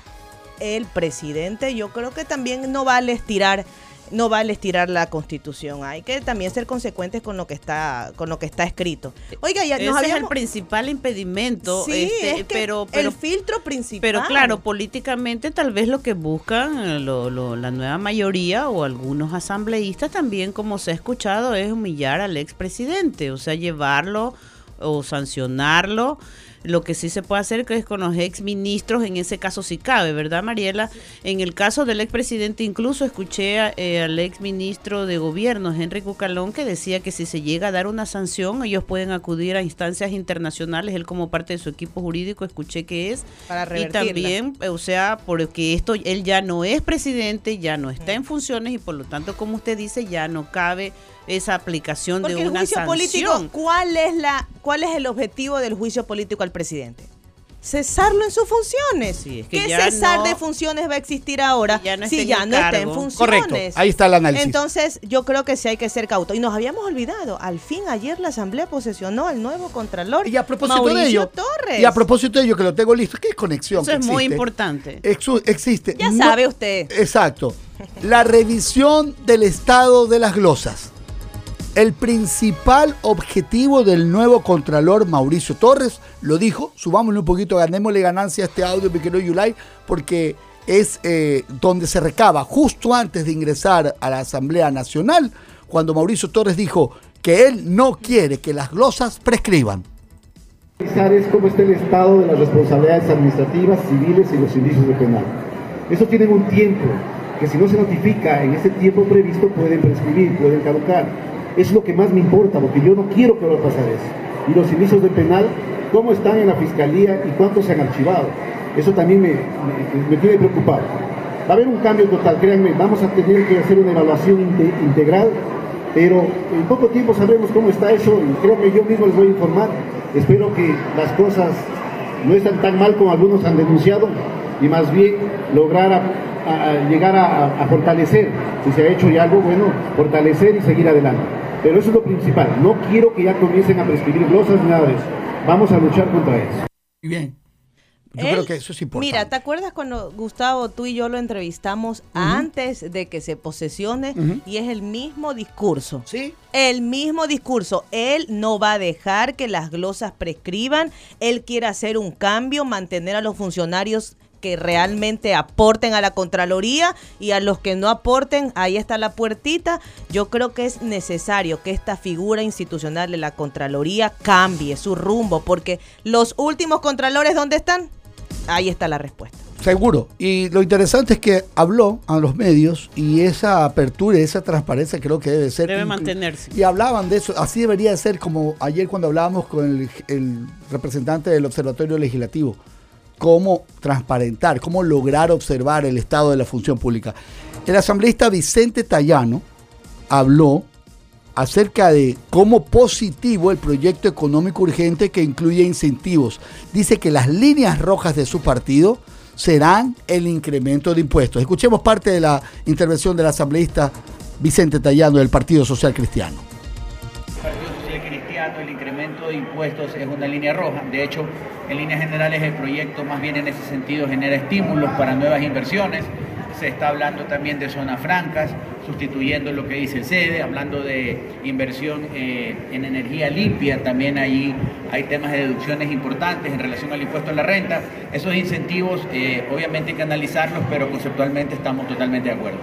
el presidente, yo creo que también no vale estirar no vale estirar la constitución. Hay que también ser consecuentes con lo que está, con lo que está escrito. Oiga, ya Ese es el principal impedimento. Sí, este, pero, el filtro principal. Pero claro, políticamente tal vez lo que buscan eh, la nueva mayoría o algunos asambleístas también, como se ha escuchado, es humillar al expresidente, o sea, llevarlo o sancionarlo lo que sí se puede hacer es con los ex ministros, en ese caso sí cabe, ¿verdad, Mariela? En el caso del expresidente, incluso escuché eh, al ex ministro de gobierno, Henry Cucalón, que decía que si se llega a dar una sanción, ellos pueden acudir a instancias internacionales. Él, como parte de su equipo jurídico, escuché que es. Para Y también, o sea, porque esto, él ya no es presidente, ya no está en funciones y por lo tanto, como usted dice, ya no cabe esa aplicación de una el juicio político, ¿cuál es la cuál es el objetivo del juicio político al presidente? Cesarlo en sus funciones. ¿Qué cesar de funciones va a existir ahora si ya no está en funciones? Correcto, ahí está el análisis. Entonces, yo creo que sí hay que ser cauto. Y nos habíamos olvidado, al fin ayer la Asamblea posesionó al nuevo Contralor, y a propósito de ello, Torres. Y a propósito de ello, que lo tengo listo, ¿qué es conexión? Eso es muy importante. existe. Ya sabe usted. Exacto. La revisión del estado de las glosas. El principal objetivo del nuevo Contralor Mauricio Torres, lo dijo, subámosle un poquito, ganémosle ganancia a este audio, Piquero Yulay, porque es eh, donde se recaba justo antes de ingresar a la Asamblea Nacional, cuando Mauricio Torres dijo que él no quiere que las glosas prescriban. Es cómo está el estado de las responsabilidades administrativas, civiles y los indicios de penal. Eso tiene un tiempo, que si no se notifica en ese tiempo previsto pueden prescribir, pueden caducar es lo que más me importa, porque yo no quiero que vaya a pasar eso. Y los inicios de penal, ¿cómo están en la fiscalía y cuántos se han archivado? Eso también me, me, tiene preocupado. Va a haber un cambio total, créanme, vamos a tener que hacer una evaluación integral, pero en poco tiempo sabremos cómo está eso y creo que yo mismo les voy a informar. Espero que las cosas no estén tan mal como algunos han denunciado y más bien lograr llegar a, a, fortalecer, si se ha hecho ya algo bueno, fortalecer y seguir adelante. Pero eso es lo principal. No quiero que ya comiencen a prescribir glosas ni nada de eso. Vamos a luchar contra eso. Bien. Yo creo que eso es importante. Mira, ¿te acuerdas cuando Gustavo, tú y yo lo entrevistamos antes de que se posesione? Y es el mismo discurso. Sí. El mismo discurso. Él no va a dejar que las glosas prescriban. Él quiere hacer un cambio, mantener a los funcionarios que realmente aporten a la Contraloría y a los que no aporten, ahí está la puertita. Yo creo que es necesario que esta figura institucional de la Contraloría cambie su rumbo, porque los últimos Contralores, ¿dónde están? Ahí está la respuesta. Seguro. Y lo interesante es que habló a los medios y esa apertura y esa transparencia creo que debe ser. Debe mantenerse. Y hablaban de eso. Así debería ser como ayer cuando hablábamos con el, el representante del Observatorio Legislativo cómo transparentar, cómo lograr observar el estado de la función pública. El asambleísta Vicente Tallano habló acerca de cómo positivo el proyecto económico urgente que incluye incentivos. Dice que las líneas rojas de su partido serán el incremento de impuestos. Escuchemos parte de la intervención del asambleísta Vicente Tallano del Partido Social Cristiano de impuestos es una línea roja. De hecho, en líneas generales el proyecto más bien en ese sentido genera estímulos para nuevas inversiones. Se está hablando también de zonas francas, sustituyendo lo que dice el SEDE, hablando de inversión eh, en energía limpia, también ahí hay temas de deducciones importantes en relación al impuesto a la renta. Esos incentivos eh, obviamente hay que analizarlos, pero conceptualmente estamos totalmente de acuerdo.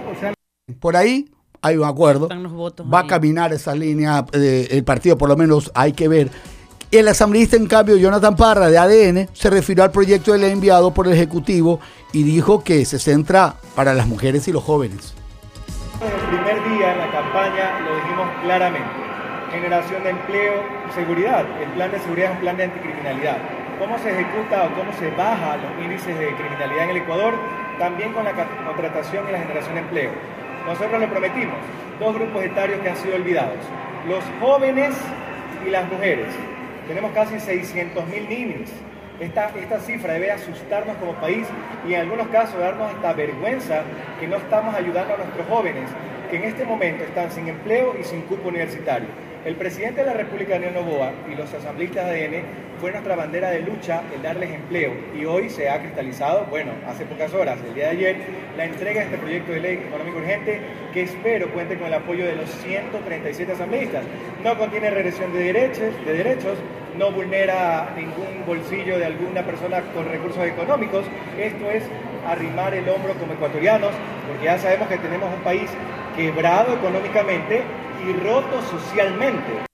Por ahí hay un acuerdo, va a caminar esa línea, eh, el partido por lo menos hay que ver. El asambleísta, en cambio, Jonathan Parra, de ADN, se refirió al proyecto de ley enviado por el Ejecutivo y dijo que se centra para las mujeres y los jóvenes. En el primer día en la campaña lo dijimos claramente. Generación de empleo seguridad. El plan de seguridad es un plan de anticriminalidad. ¿Cómo se ejecuta o cómo se baja los índices de criminalidad en el Ecuador? También con la contratación y la generación de empleo nosotros lo prometimos, dos grupos etarios que han sido olvidados, los jóvenes y las mujeres. Tenemos casi 600.000 niños. Esta, esta cifra debe asustarnos como país y en algunos casos darnos hasta vergüenza que no estamos ayudando a nuestros jóvenes que en este momento están sin empleo y sin cupo universitario. El presidente de la República, Daniel Novoa, y los asambleístas de ADN fue nuestra bandera de lucha el darles empleo y hoy se ha cristalizado, bueno, hace pocas horas, el día de ayer, la entrega de este proyecto de ley económico urgente que espero cuente con el apoyo de los 137 asambleístas. No contiene regresión de derechos, de derechos no vulnera ningún bolsillo de alguna persona con recursos económicos. Esto es arrimar el hombro como ecuatorianos, porque ya sabemos que tenemos un país quebrado económicamente y roto socialmente.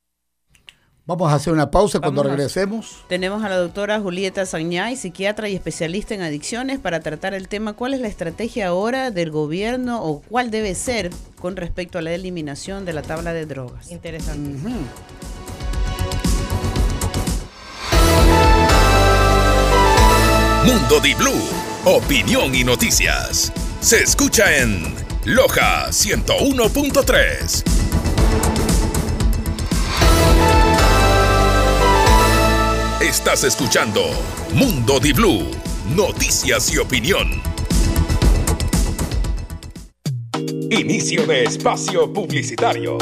Vamos a hacer una pausa cuando regresemos. Tenemos a la doctora Julieta Sañay, psiquiatra y especialista en adicciones, para tratar el tema cuál es la estrategia ahora del gobierno o cuál debe ser con respecto a la eliminación de la tabla de drogas. Interesante. Mundo Di Blue, opinión y noticias. Se escucha en Loja 101.3. Estás escuchando Mundo Di Blue, noticias y opinión. Inicio de espacio publicitario.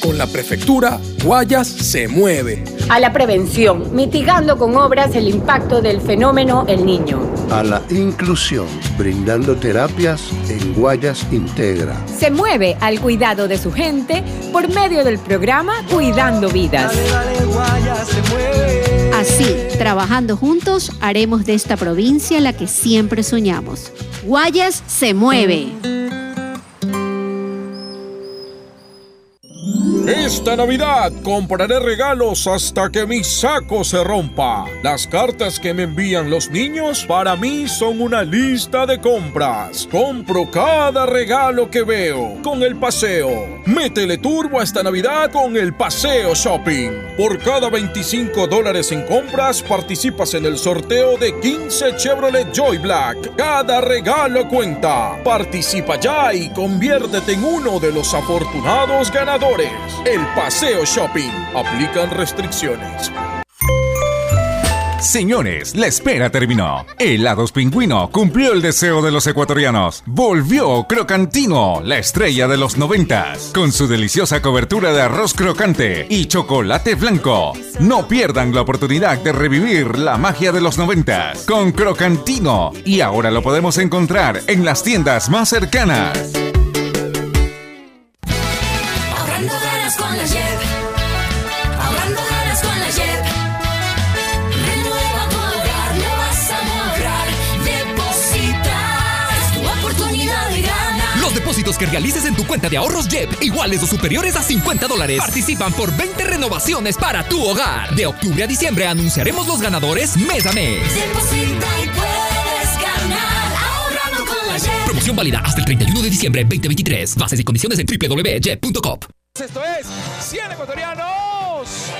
Con la prefectura, Guayas se mueve. A la prevención, mitigando con obras el impacto del fenómeno El Niño. A la inclusión, brindando terapias en Guayas Integra. Se mueve al cuidado de su gente por medio del programa Cuidando Vidas. Así, trabajando juntos, haremos de esta provincia la que siempre soñamos. Guayas se mueve. Esta Navidad compraré regalos hasta que mi saco se rompa. Las cartas que me envían los niños para mí son una lista de compras. Compro cada regalo que veo con el paseo. Métele turbo esta Navidad con el paseo shopping. Por cada 25 dólares en compras participas en el sorteo de 15 Chevrolet Joy Black. Cada regalo cuenta. Participa ya y conviértete en uno de los afortunados ganadores. El Paseo Shopping. Aplican restricciones. Señores, la espera terminó. Helados Pingüino cumplió el deseo de los ecuatorianos. Volvió Crocantino, la estrella de los noventas, con su deliciosa cobertura de arroz crocante y chocolate blanco. No pierdan la oportunidad de revivir la magia de los noventas con Crocantino. Y ahora lo podemos encontrar en las tiendas más cercanas. Con la JEP. Ahorrando ganas con la JEP. Renueva tu hogar, lo vas a lograr. Deposita, es tu oportunidad de ganar. Los depósitos que realices en tu cuenta de ahorros JEP, iguales o superiores a 50 dólares, participan por 20 renovaciones para tu hogar. De octubre a diciembre anunciaremos los ganadores mes a mes. Deposita y puedes ganar. Ahorrando con la JEP. Promoción válida hasta el 31 de diciembre 2023. Bases y condiciones en www.jet.com. Esto es 100 ecuatorianos.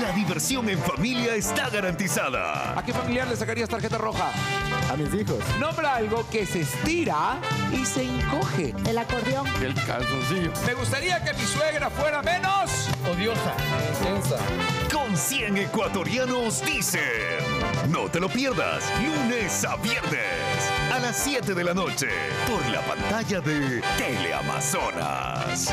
La diversión en familia está garantizada. ¿A qué familiar le sacarías tarjeta roja? A mis hijos. Nombra algo que se estira y se encoge. El acordeón. El calzoncillo. Me gustaría que mi suegra fuera menos odiosa. Con 100 ecuatorianos dicen. No te lo pierdas, lunes a viernes, a las 7 de la noche, por la pantalla de Teleamazonas.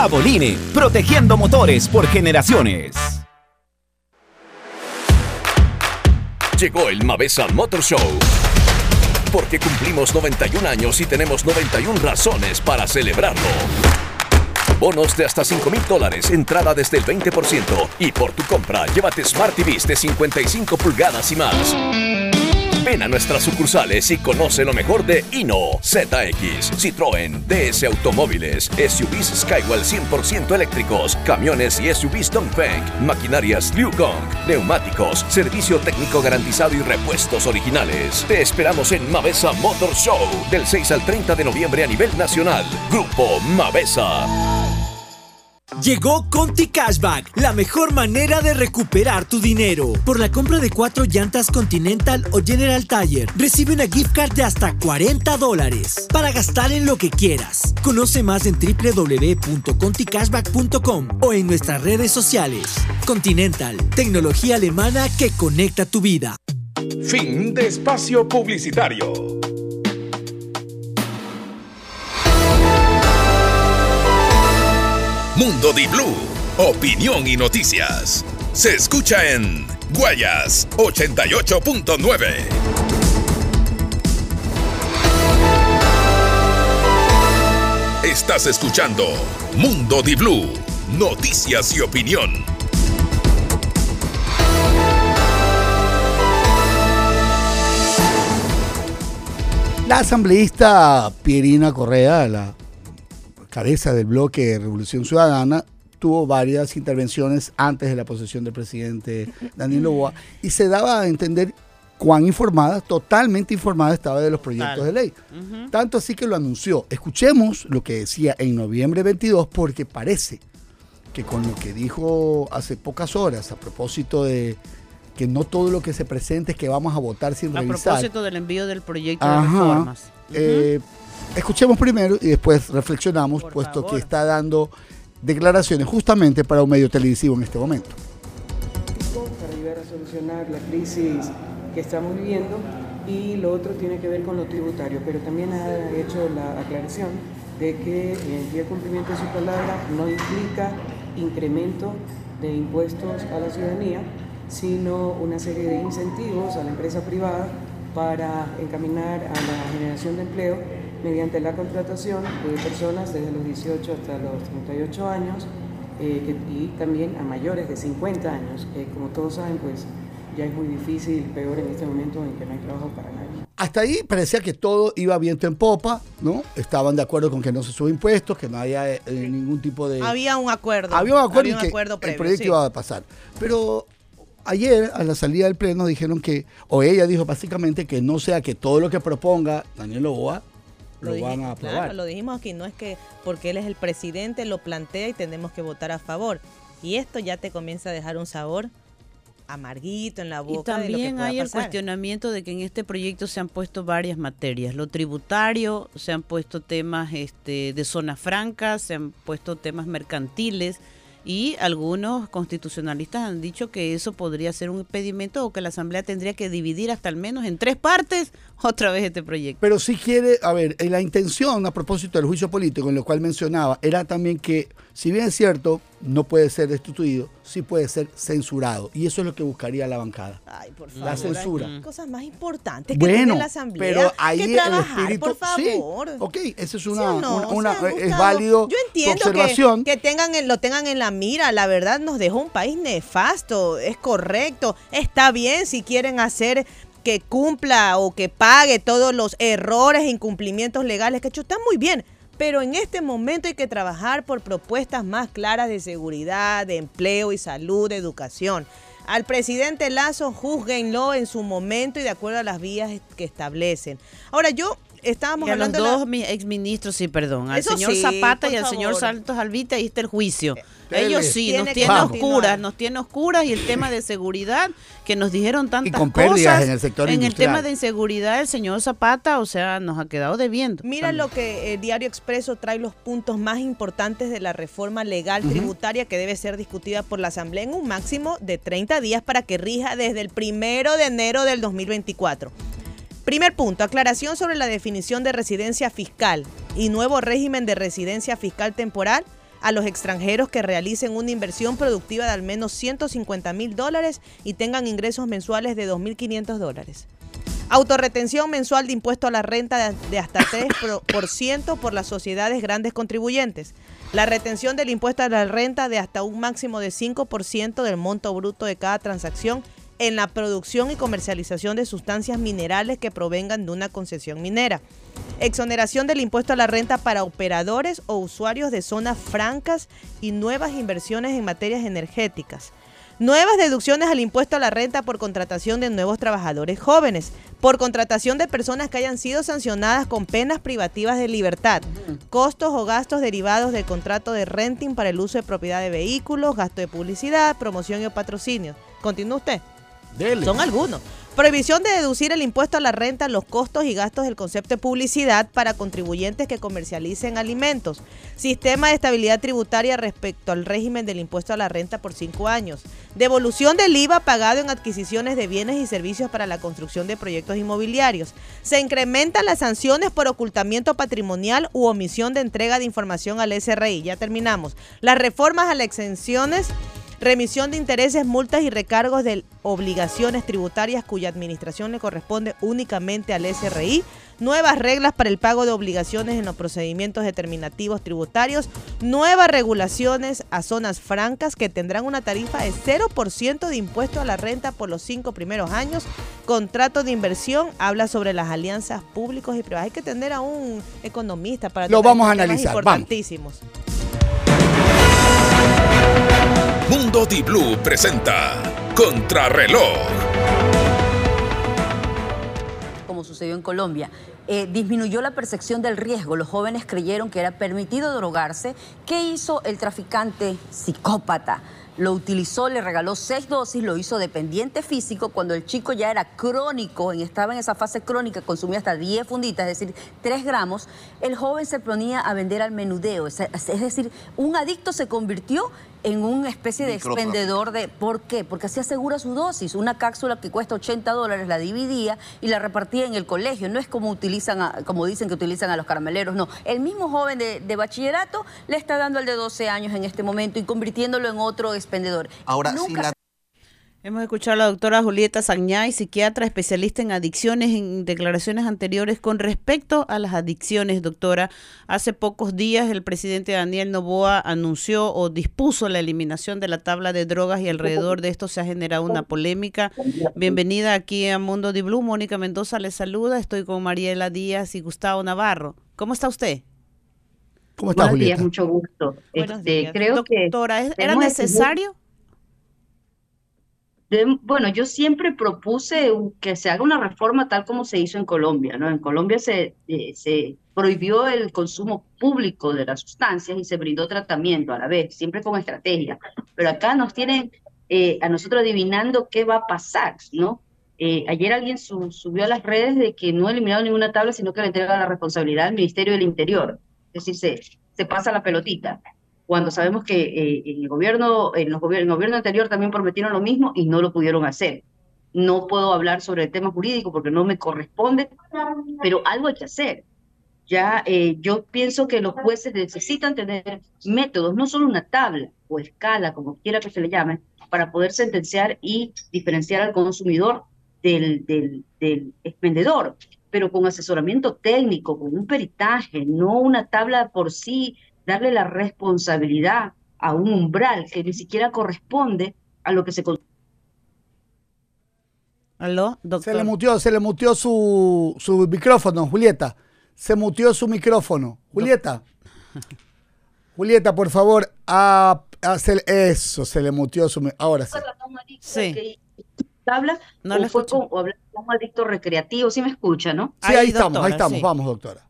Caboline, protegiendo motores por generaciones. Llegó el Mavesa Motor Show. Porque cumplimos 91 años y tenemos 91 razones para celebrarlo. Bonos de hasta 5 mil dólares, entrada desde el 20% y por tu compra llévate Smart TVs de 55 pulgadas y más. Ven a nuestras sucursales y conoce lo mejor de Hino, ZX, Citroën, DS Automóviles, SUVs Skywell 100% eléctricos, camiones y SUVs Dongfeng, maquinarias Liu Gong, neumáticos, servicio técnico garantizado y repuestos originales. Te esperamos en Mavesa Motor Show del 6 al 30 de noviembre a nivel nacional. Grupo Mavesa. Llegó Conti Cashback, la mejor manera de recuperar tu dinero. Por la compra de cuatro llantas Continental o General Tire, recibe una gift card de hasta 40 dólares para gastar en lo que quieras. Conoce más en www.conticashback.com o en nuestras redes sociales. Continental, tecnología alemana que conecta tu vida. Fin de espacio publicitario. Mundo Di Blue, opinión y noticias. Se escucha en Guayas 88.9. Estás escuchando Mundo Di Blue, noticias y opinión. La asambleísta Pierina Correa, la cabeza del bloque Revolución Ciudadana, tuvo varias intervenciones antes de la posesión del presidente Daniel Novoa y se daba a entender cuán informada, totalmente informada estaba de los proyectos de ley. Tanto así que lo anunció. Escuchemos lo que decía en noviembre 22 porque parece que con lo que dijo hace pocas horas a propósito de que no todo lo que se presente es que vamos a votar sin A revisar. propósito del envío del proyecto de reformas. Eh, escuchemos primero y después reflexionamos, puesto que está dando declaraciones justamente para un medio televisivo en este momento. para ayudar a solucionar la crisis que estamos viviendo y lo otro tiene que ver con lo tributario, pero también ha hecho la aclaración de que el cumplimiento de su palabra no implica incremento de impuestos a la ciudadanía, sino una serie de incentivos a la empresa privada para encaminar a la generación de empleo mediante la contratación de personas desde los 18 hasta los 38 años eh, que- y también a mayores de 50 años, que como todos saben, pues ya es muy difícil, peor en este momento en que no hay trabajo para nadie. Hasta ahí parecía que todo iba viento en popa, ¿no? Estaban de acuerdo con que no se suben impuestos, que no haya eh, ningún tipo de... Había un acuerdo. Había un acuerdo y que acuerdo el previo, proyecto sí. iba a pasar. Pero ayer, a la salida del pleno, dijeron que, o ella dijo básicamente que no sea que todo lo que proponga Daniel Oboa lo, dije- van a aprobar. Claro, lo dijimos aquí, no es que porque él es el presidente lo plantea y tenemos que votar a favor. Y esto ya te comienza a dejar un sabor amarguito en la Y boca de lo que también pueda hay el pasar. cuestionamiento de que en este proyecto se han puesto varias materias. Lo tributario, se han puesto temas este, de zona franca, se han puesto temas mercantiles y algunos constitucionalistas han dicho que eso podría ser un impedimento o que la Asamblea tendría que dividir hasta al menos en tres partes *laughs* otra vez este proyecto. Pero si quiere, a ver, eh, la intención a propósito del juicio político, en lo cual mencionaba, era también que, si bien es cierto, no puede ser destituido, sí puede ser censurado. Y eso es lo que buscaría la bancada. Ay, por La favor, censura. hay cosas más importantes que Bueno, la Asamblea pero ahí que el trabajar, espíritu- por favor. sí, ok, esa es ¿Sí una, o no? una- O una- sea, es válido Yo entiendo que, observación. que tengan en- lo tengan en la mira. La verdad nos dejó un país nefasto. Es correcto. Está bien si quieren hacer que cumpla o que pague todos los errores e incumplimientos legales que ha hecho. Está muy bien. Pero en este momento hay que trabajar por propuestas más claras de seguridad, de empleo y salud, de educación. Al presidente Lazo, juzguenlo en su momento y de acuerdo a las vías que establecen. Ahora, yo estábamos Y a los hablando de la- dos mi- exministros, sí, perdón. Al Eso señor sí, Zapata y al señor. Santos Alvita, ahí está el juicio. Ellos sí, Tiene nos tiene oscuras, nos tiene oscuras y el tema de seguridad que nos dijeron tantas con pérdidas cosas. en el sector En el tema de inseguridad, el señor Zapata, o sea, nos ha quedado debiendo. Mira también. lo que el Diario Expreso trae los puntos más importantes de la reforma legal tributaria que debe ser discutida por la Asamblea en un máximo de 30 días para que rija desde el primero de enero del 2024. Primer punto, aclaración sobre la definición de residencia fiscal y nuevo régimen de residencia fiscal temporal a los extranjeros que realicen una inversión productiva de al menos 150 mil dólares y tengan ingresos mensuales de 2.500 dólares. Autorretención mensual de impuesto a la renta de, hasta 3% *coughs* por las sociedades grandes contribuyentes. La retención del impuesto a la renta de hasta un máximo de 5% del monto bruto de cada transacción en la producción y comercialización de sustancias minerales que provengan de una concesión minera. Exoneración del impuesto a la renta para operadores o usuarios de zonas francas y nuevas inversiones en materias energéticas. Nuevas deducciones al impuesto a la renta por contratación de nuevos trabajadores jóvenes, por contratación de personas que hayan sido sancionadas con penas privativas de libertad, costos o gastos derivados del contrato de renting para el uso de propiedad de vehículos, gasto de publicidad, promoción y patrocinio. ¿Continúa usted? Son algunos. Prohibición de deducir el impuesto a la renta, los costos y gastos del concepto de publicidad para contribuyentes que comercialicen alimentos. Sistema de estabilidad tributaria respecto al régimen del impuesto a la renta por cinco años. Devolución del IVA pagado en adquisiciones de bienes y servicios para la construcción de proyectos inmobiliarios. Se incrementan las sanciones por ocultamiento patrimonial u omisión de entrega de información al SRI. Ya terminamos. Las reformas a las exenciones remisión de intereses, multas y recargos de obligaciones tributarias cuya administración le corresponde únicamente al SRI, nuevas reglas para el pago de obligaciones en los procedimientos determinativos tributarios, nuevas regulaciones a zonas francas que tendrán una tarifa de 0% de impuesto a la renta por los cinco primeros años, contrato de inversión, habla sobre las alianzas públicos y privadas. Hay que tener a un economista para Lo vamos a analizar, vamos. Mundo Di Blue presenta Contrarreloj. como sucedió en Colombia. Eh, disminuyó la percepción del riesgo. Los jóvenes creyeron que era permitido drogarse. ¿Qué hizo el traficante psicópata? Lo utilizó, le regaló seis dosis, lo hizo dependiente físico cuando el chico ya era crónico, estaba en esa fase crónica, consumía hasta 10 funditas, es decir, 3 gramos. El joven se ponía a vender al menudeo, es decir, un adicto se convirtió en una especie de expendedor de... ¿Por qué? Porque así asegura su dosis. Una cápsula que cuesta 80 dólares la dividía y la repartía en el colegio. No es como utilizan, a- como dicen que utilizan a los carameleros, no. El mismo joven de, de bachillerato le está dando al de 12 años en este momento y convirtiéndolo en otro expendedor. Ahora, si Nunca la Hemos escuchado a la doctora Julieta Sañay, psiquiatra especialista en adicciones, en declaraciones anteriores con respecto a las adicciones, doctora. Hace pocos días el presidente Daniel Novoa anunció o dispuso la eliminación de la tabla de drogas y alrededor de esto se ha generado una polémica. Bienvenida aquí a Mundo Di Blue. Mónica Mendoza le saluda. Estoy con Mariela Díaz y Gustavo Navarro. ¿Cómo está usted? ¿Cómo está, Buenos Julieta? días, mucho gusto. Buenos Este, días. Creo que Doctora, ¿es- ¿era que- necesario? Bueno, yo siempre propuse que se haga una reforma tal como se hizo en Colombia, ¿no? En Colombia se, eh, se prohibió el consumo público de las sustancias y se brindó tratamiento a la vez, siempre con estrategia. Pero acá nos tienen eh, a nosotros adivinando qué va a pasar, ¿no? Eh, ayer alguien su- subió a las redes de que no ha eliminado ninguna tabla, sino que le entrega la responsabilidad al Ministerio del Interior. Es decir, se pasa la pelotita. Cuando sabemos que eh, en el gobierno, en los gobiernos, en el gobierno anterior también prometieron lo mismo y no lo pudieron hacer. No puedo hablar sobre el tema jurídico porque no me corresponde, pero algo hay que hacer. Ya eh, yo pienso que los jueces necesitan tener métodos, no solo una tabla o escala, como quiera que se le llame, para poder sentenciar y diferenciar al consumidor del, del, del expendedor, pero con asesoramiento técnico, con un peritaje, no una tabla por sí, darle la responsabilidad a un umbral que ni siquiera corresponde a lo que se... ¿Aló, Se le mutió, se le mutió su, su micrófono, Julieta. Se mutió su micrófono. Julieta. *laughs* Julieta, por favor, a, hacer eso, se le mutió su... Ahora sí. que tabla No o fue con, o adicto recreativo, sí me escucha, ¿no? Sí, ahí, estamos, ahí estamos. Vamos, doctora.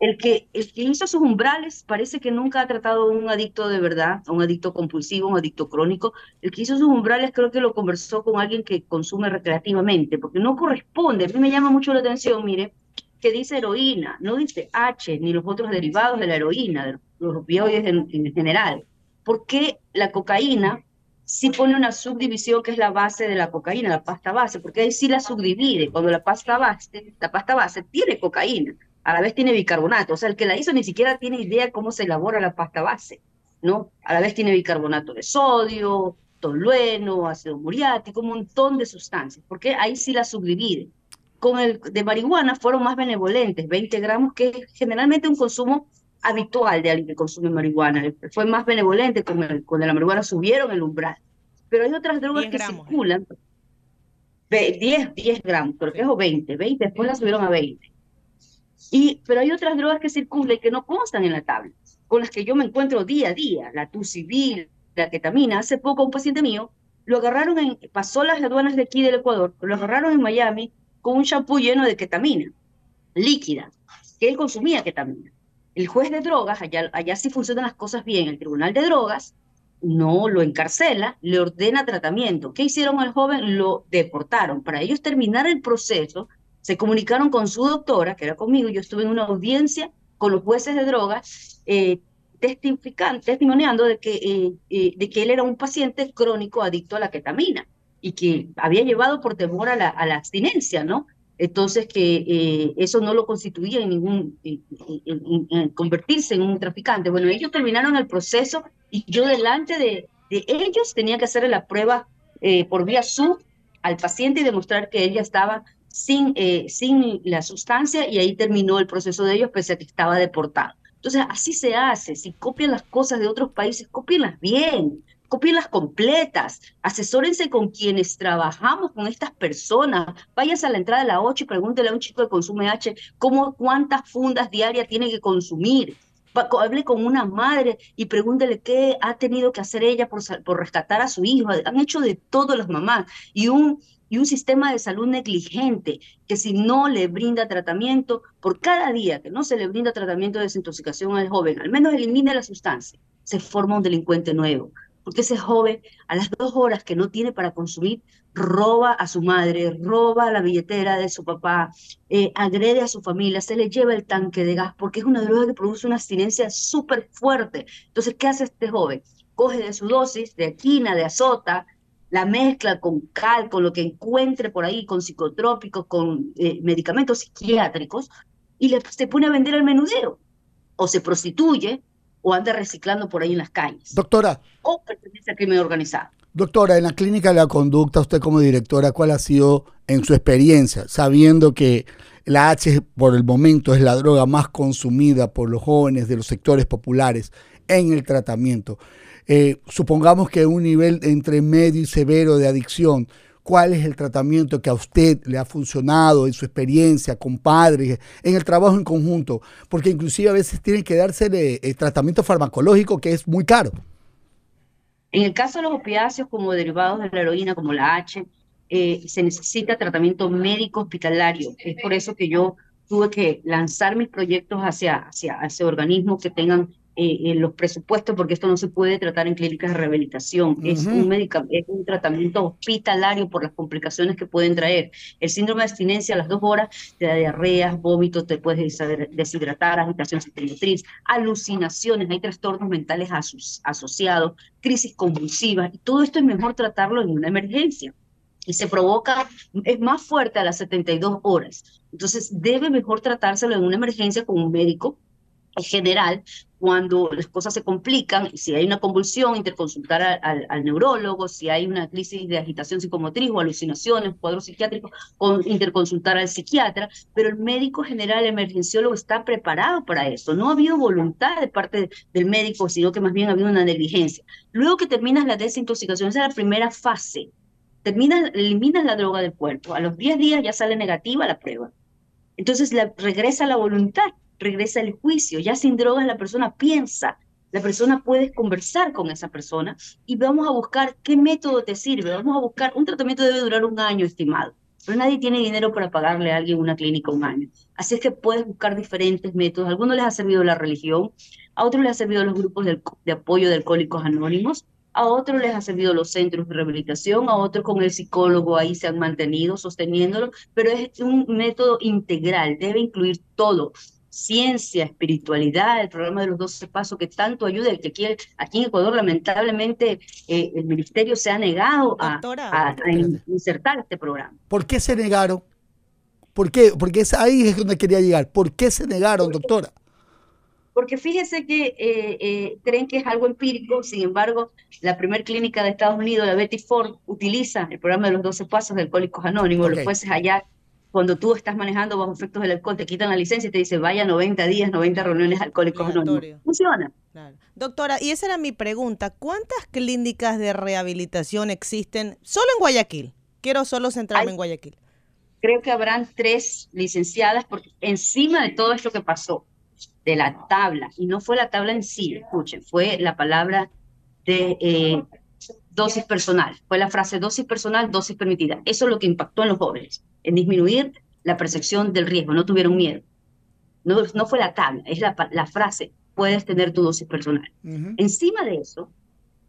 El que, el hizo sus umbrales parece que nunca ha tratado a un adicto de verdad, a un adicto compulsivo, un adicto crónico. El que hizo sus umbrales creo que lo conversó con alguien que consume recreativamente, porque no corresponde. A mí me llama mucho la atención, mire, que dice heroína, no dice H, ni los otros derivados de la heroína, los opioides en, en general. ¿Por qué la cocaína sí pone una subdivisión que es la base de la cocaína, la pasta base? Porque ahí sí la subdivide. Cuando la pasta base, la pasta base tiene cocaína, a la vez tiene bicarbonato. O sea, el que la hizo ni siquiera tiene idea cómo se elabora la pasta base, ¿no? A la vez tiene bicarbonato de sodio, tolueno, ácido muriático, un montón de sustancias, porque ahí sí la subdivide. Con el de marihuana fueron más benevolentes, 20 gramos, que es generalmente un consumo habitual de alguien que consume marihuana. Fue más benevolente, con, el, con la marihuana subieron el umbral. Pero hay otras drogas que circulan, ve- 10, 10 gramos, creo que es o 20, 20, después la subieron a 20. Y, pero hay otras drogas que circulan y que no constan en la tabla, con las que yo me encuentro día a día, la tucivil, la ketamina. Hace poco un paciente mío lo agarraron en, pasó las aduanas de aquí del Ecuador, lo agarraron en Miami con un champú lleno de ketamina, líquida, que él consumía ketamina. El juez de drogas, allá, allá sí funcionan las cosas bien, el tribunal de drogas no lo encarcela, le ordena tratamiento. ¿Qué hicieron al joven? Lo deportaron. Para ellos terminar el proceso, se comunicaron con su doctora, que era conmigo, yo estuve en una audiencia con los jueces de drogas, eh, testifican- testimoniando de que, eh, eh, de que él era un paciente crónico adicto a la ketamina y que había llevado por temor a la, abstinencia, ¿no? Entonces que eh, eso no lo constituía en ningún, convertirse en un traficante. Bueno, ellos terminaron el proceso y yo delante de, ellos tenía que hacerle la prueba por vía Zoom al paciente y demostrar que ella estaba sin, eh, sin la sustancia y ahí terminó el proceso de ellos pese a que estaba deportado. Entonces, así se hace. Si copian las cosas de otros países, copienlas bien, copienlas completas. Asesórense con quienes trabajamos con estas personas. Váyase a la entrada de la 8 y pregúntele a un chico que consume H cómo, cuántas fundas diarias tiene que consumir. Hable con una madre y pregúntele qué ha tenido que hacer ella por, por rescatar a su hijo. Han hecho de todo las mamás. Y un, y un sistema de salud negligente que si no le brinda tratamiento, por cada día que no se le brinda tratamiento de desintoxicación al joven, al menos elimine la sustancia, se forma un delincuente nuevo. Porque ese joven, a las dos horas que no tiene para consumir, roba a su madre, roba la billetera de su papá, eh, agrede a su familia, se le lleva el tanque de gas, porque es una droga que produce una abstinencia súper fuerte. Entonces, ¿qué hace este joven? Coge de su dosis de quina, de azota, la mezcla con cal, con lo que encuentre por ahí, con psicotrópicos, con eh, medicamentos psiquiátricos, y le, se pone a vender al menudeo. O se prostituye, o anda reciclando por ahí en las calles. Doctora, O pertenece al crimen organizado. Doctora, en la clínica de la conducta, usted como directora, ¿cuál ha sido en su experiencia, sabiendo que la H por el momento es la droga más consumida por los jóvenes de los sectores populares en el tratamiento? Eh, supongamos que un nivel entre medio y severo de adicción, ¿cuál es el tratamiento que a usted le ha funcionado en su experiencia con padres, en el trabajo en conjunto? Porque inclusive a veces tienen que darse el tratamiento farmacológico que es muy caro. En el caso de los opiáceos como derivados de la heroína, como la H, eh, se necesita tratamiento médico hospitalario. Es por eso que yo tuve que lanzar mis proyectos hacia, hacia, hacia organismos que tengan eh, los presupuestos, porque esto no se puede tratar en clínicas de rehabilitación. Es un es un tratamiento hospitalario por las complicaciones que pueden traer. El síndrome de abstinencia a las dos horas te da diarreas, vómitos, te puedes deshidratar, agitación cicatriz, alucinaciones, hay trastornos mentales aso- asociados, crisis convulsivas, y todo esto es mejor tratarlo en una emergencia y se provoca, es más fuerte a las 72 horas. Entonces, debe mejor tratárselo en una emergencia con un médico general, cuando las cosas se complican, si hay una convulsión, interconsultar al, al, al neurólogo, si hay una crisis de agitación psicomotriz o alucinaciones, cuadros psiquiátricos, con, interconsultar al psiquiatra, pero el médico general, el emergenciólogo, está preparado para eso. No ha habido voluntad de parte del médico, sino que más bien ha habido una negligencia. Luego que terminas la desintoxicación, esa es la primera fase. Terminas, eliminas la droga del cuerpo. A los 10 días ya sale negativa la prueba. Entonces la, regresa la voluntad regresa el juicio. Ya sin drogas la persona piensa, la persona puede conversar con esa persona y vamos a buscar qué método te sirve. Vamos a buscar, un tratamiento debe durar un año estimado, pero nadie tiene dinero para pagarle a alguien una clínica un año. Así es que puedes buscar diferentes métodos. A algunos les ha servido la religión, a otros les ha servido los grupos de, de apoyo de alcohólicos anónimos, a otros les ha servido los centros de rehabilitación, a otros con el psicólogo ahí se han mantenido sosteniéndolo, pero es un método integral, debe incluir todo, ciencia, espiritualidad, el programa de los 12 pasos que tanto ayuda, el que aquí, aquí en Ecuador lamentablemente eh, el ministerio se ha negado a, a, a insertar este programa. ¿Por qué se negaron? ¿Por qué? Porque es ahí es donde quería llegar. ¿Por qué se negaron, doctora? Porque fíjese que eh, eh, creen que es algo empírico, sin embargo, la primer clínica de Estados Unidos, la Betty Ford, utiliza el programa de los 12 pasos de Alcohólicos Anónimos. Ok. Los jueces allá, cuando tú estás manejando bajo efectos del alcohol, te quitan la licencia y te dice vaya 90 días, 90 reuniones Alcohólicos Anónimos. Funciona. Doctora, y esa era mi pregunta. ¿Cuántas clínicas de rehabilitación existen solo en Guayaquil? Quiero solo centrarme en Guayaquil. creo que habrán tres licenciadas, porque encima de todo esto que pasó, de la tabla, y no fue la tabla en sí, escuchen, fue la palabra de eh, dosis personal, fue la frase dosis personal, dosis permitida. Eso es lo que impactó en los jóvenes, en disminuir la percepción del riesgo, no tuvieron miedo. No, no fue la tabla, es la, la frase, puedes tener tu dosis personal. Encima de eso,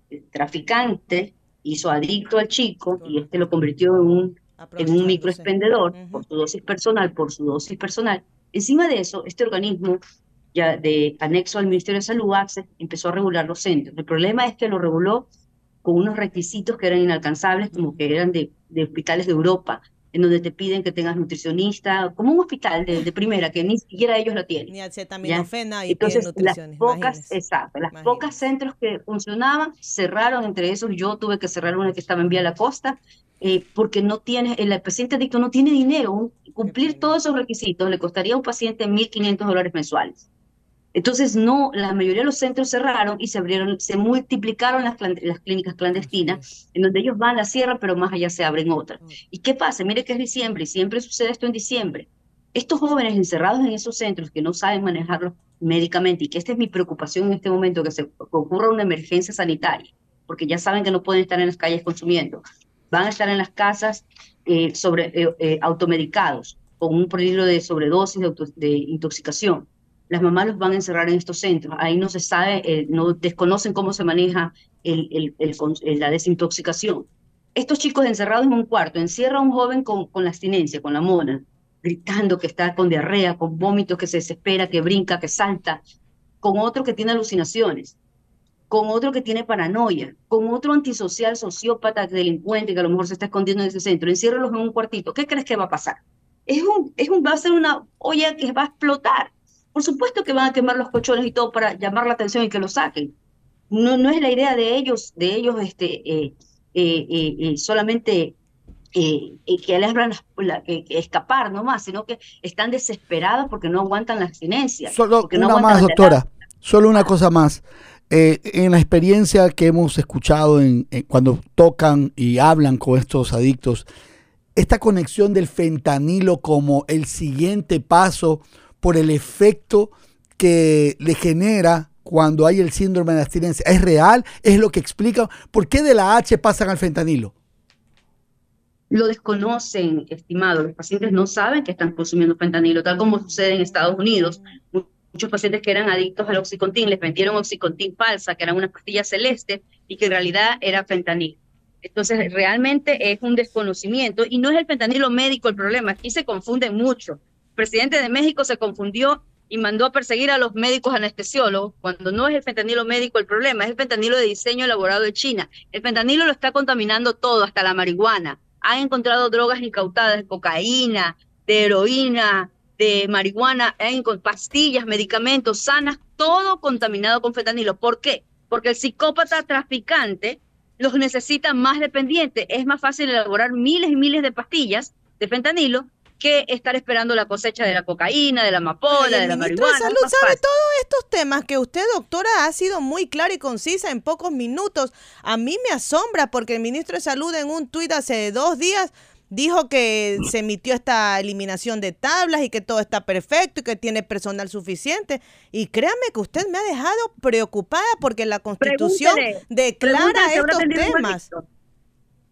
el traficante hizo adicto al chico y este lo convirtió en un, en un microexpendedor por su dosis personal, por su dosis personal. Encima de eso, este organismo ya de anexo al Ministerio de Salud, AXE, empezó a regular los centros. El problema es que lo reguló con unos requisitos que eran inalcanzables, como que eran de, de hospitales de Europa, en donde te piden que tengas nutricionista, como un hospital de, de primera, que ni siquiera ellos lo tienen. Ni ¿ya? acetaminofena y Entonces, las pocas, exacto, las pocas centros que funcionaban cerraron, entre esos yo tuve que cerrar una que estaba en Vía La Costa, eh, porque no tiene, el paciente adicto no tiene dinero, un- cumplir todos esos requisitos le costaría a un paciente 1.500 dólares mensuales. Entonces, no, la mayoría de los centros cerraron y se abrieron, se multiplicaron las, clínicas clandestinas, en donde ellos van, la cierran, pero más allá se abren otras. ¿Y qué pasa? Mire que es diciembre y siempre sucede esto en diciembre. Estos jóvenes encerrados en esos centros que no saben manejarlos médicamente, y que esta es mi preocupación en este momento, que se que ocurra una emergencia sanitaria, porque ya saben que no pueden estar en las calles consumiendo, van a estar en las casas eh, sobre, eh, eh, automedicados, con un peligro de sobredosis, de, auto- de intoxicación. Las mamás los van a encerrar en estos centros. Ahí no se sabe, eh, no desconocen cómo se maneja el, el- el eh, la desintoxicación. Estos chicos encerrados en un cuarto, encierra a un joven con, con la abstinencia, con la mona, gritando que está con diarrea, con vómitos, que se desespera, que brinca, que salta, con otro que tiene alucinaciones, con otro que tiene paranoia, con otro antisocial, sociópata, delincuente, que a lo mejor se está escondiendo en ese centro, enciérralos en un cuartito. ¿Qué crees que va a pasar? Es un, es un, va a ser una olla que va a explotar. Por supuesto que van a quemar los colchones y todo para llamar la atención y que lo saquen. No, no es la idea de ellos, de ellos este, eh, eh, eh, eh, solamente que les que- que escapar nomás, sino que están desesperados porque no aguantan la abstinencia. Solo no una aguantan más, doctora. Solo una cosa más. Eh, en la experiencia que hemos escuchado en, en cuando tocan y hablan con estos adictos, esta conexión del fentanilo como el siguiente paso por el efecto que le genera cuando hay el síndrome de abstinencia, ¿es real? ¿Es lo que explica? ¿Por qué de la H pasan al fentanilo? lo desconocen, estimado. Los pacientes no saben que están consumiendo fentanilo, tal como sucede en Estados Unidos. Mu- Muchos pacientes que eran adictos al oxicontin les vendieron oxicontin falsa, que eran unas pastillas celestes y que en realidad era fentanilo. Entonces, realmente es un desconocimiento y no es el fentanilo médico el problema. Aquí se confunde mucho. Presidente de México se confundió y mandó a perseguir a los médicos anestesiólogos cuando no es el fentanilo médico el problema, es el fentanilo de diseño elaborado en China. El fentanilo lo está contaminando todo, hasta la marihuana. Han encontrado drogas incautadas de cocaína, de heroína, de marihuana, encon- pastillas, medicamentos sanas, todo contaminado con fentanilo. ¿Por qué? Porque el psicópata traficante los necesita más dependientes. Es más fácil elaborar miles y miles de pastillas de fentanilo que estar esperando la cosecha de la cocaína, de la amapola, de la ministro marihuana. de Salud sabe fácil. todos estos temas que usted, doctora, ha sido muy clara y concisa en pocos minutos. A mí me asombra porque el ministro de Salud en un tuit hace dos días dijo que se emitió esta eliminación de tablas y que todo está perfecto y que tiene personal suficiente. Y créame que usted me ha dejado preocupada porque la Constitución Pregúntele, declara pregúntele estos temas.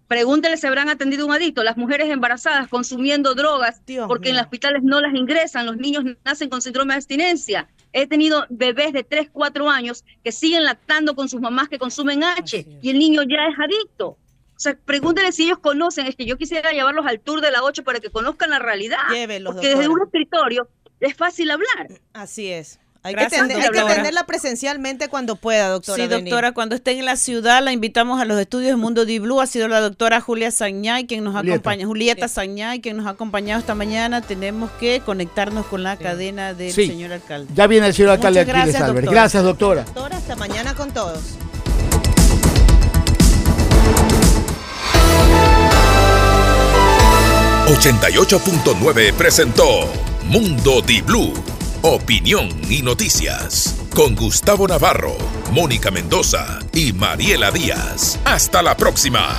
Pregúntele si habrán atendido un adicto, las mujeres embarazadas consumiendo drogas porque en los hospitales no las ingresan, los niños nacen con síndrome de abstinencia. He tenido bebés de 3, 4 años que siguen lactando con sus mamás que consumen H y el niño ya es adicto. O sea, pregúntele si ellos conocen, es que yo quisiera llevarlos al tour de la 8 para que conozcan la realidad. Llévelos, porque desde un escritorio es fácil hablar. Así es. Hay, Gracias, que, hay que atenderla presencialmente cuando pueda, doctora. Sí, Denis. doctora, cuando estén en la ciudad la invitamos a los estudios de Mundo Di Blue. Ha sido la doctora Julia Sañay quien nos Julieta. acompaña, Julieta Sañay quien nos ha acompañado esta mañana. Tenemos que conectarnos con la cadena del Sí. señor alcalde. Ya viene el señor alcalde Muchas gracias, doctora. Gracias, doctora. Doctora, hasta mañana con todos. Blue 88.9 presentó Mundo Di Blue. Opinión y noticias. Con Gustavo Navarro, Mónica Mendoza y Mariela Díaz. Hasta la próxima.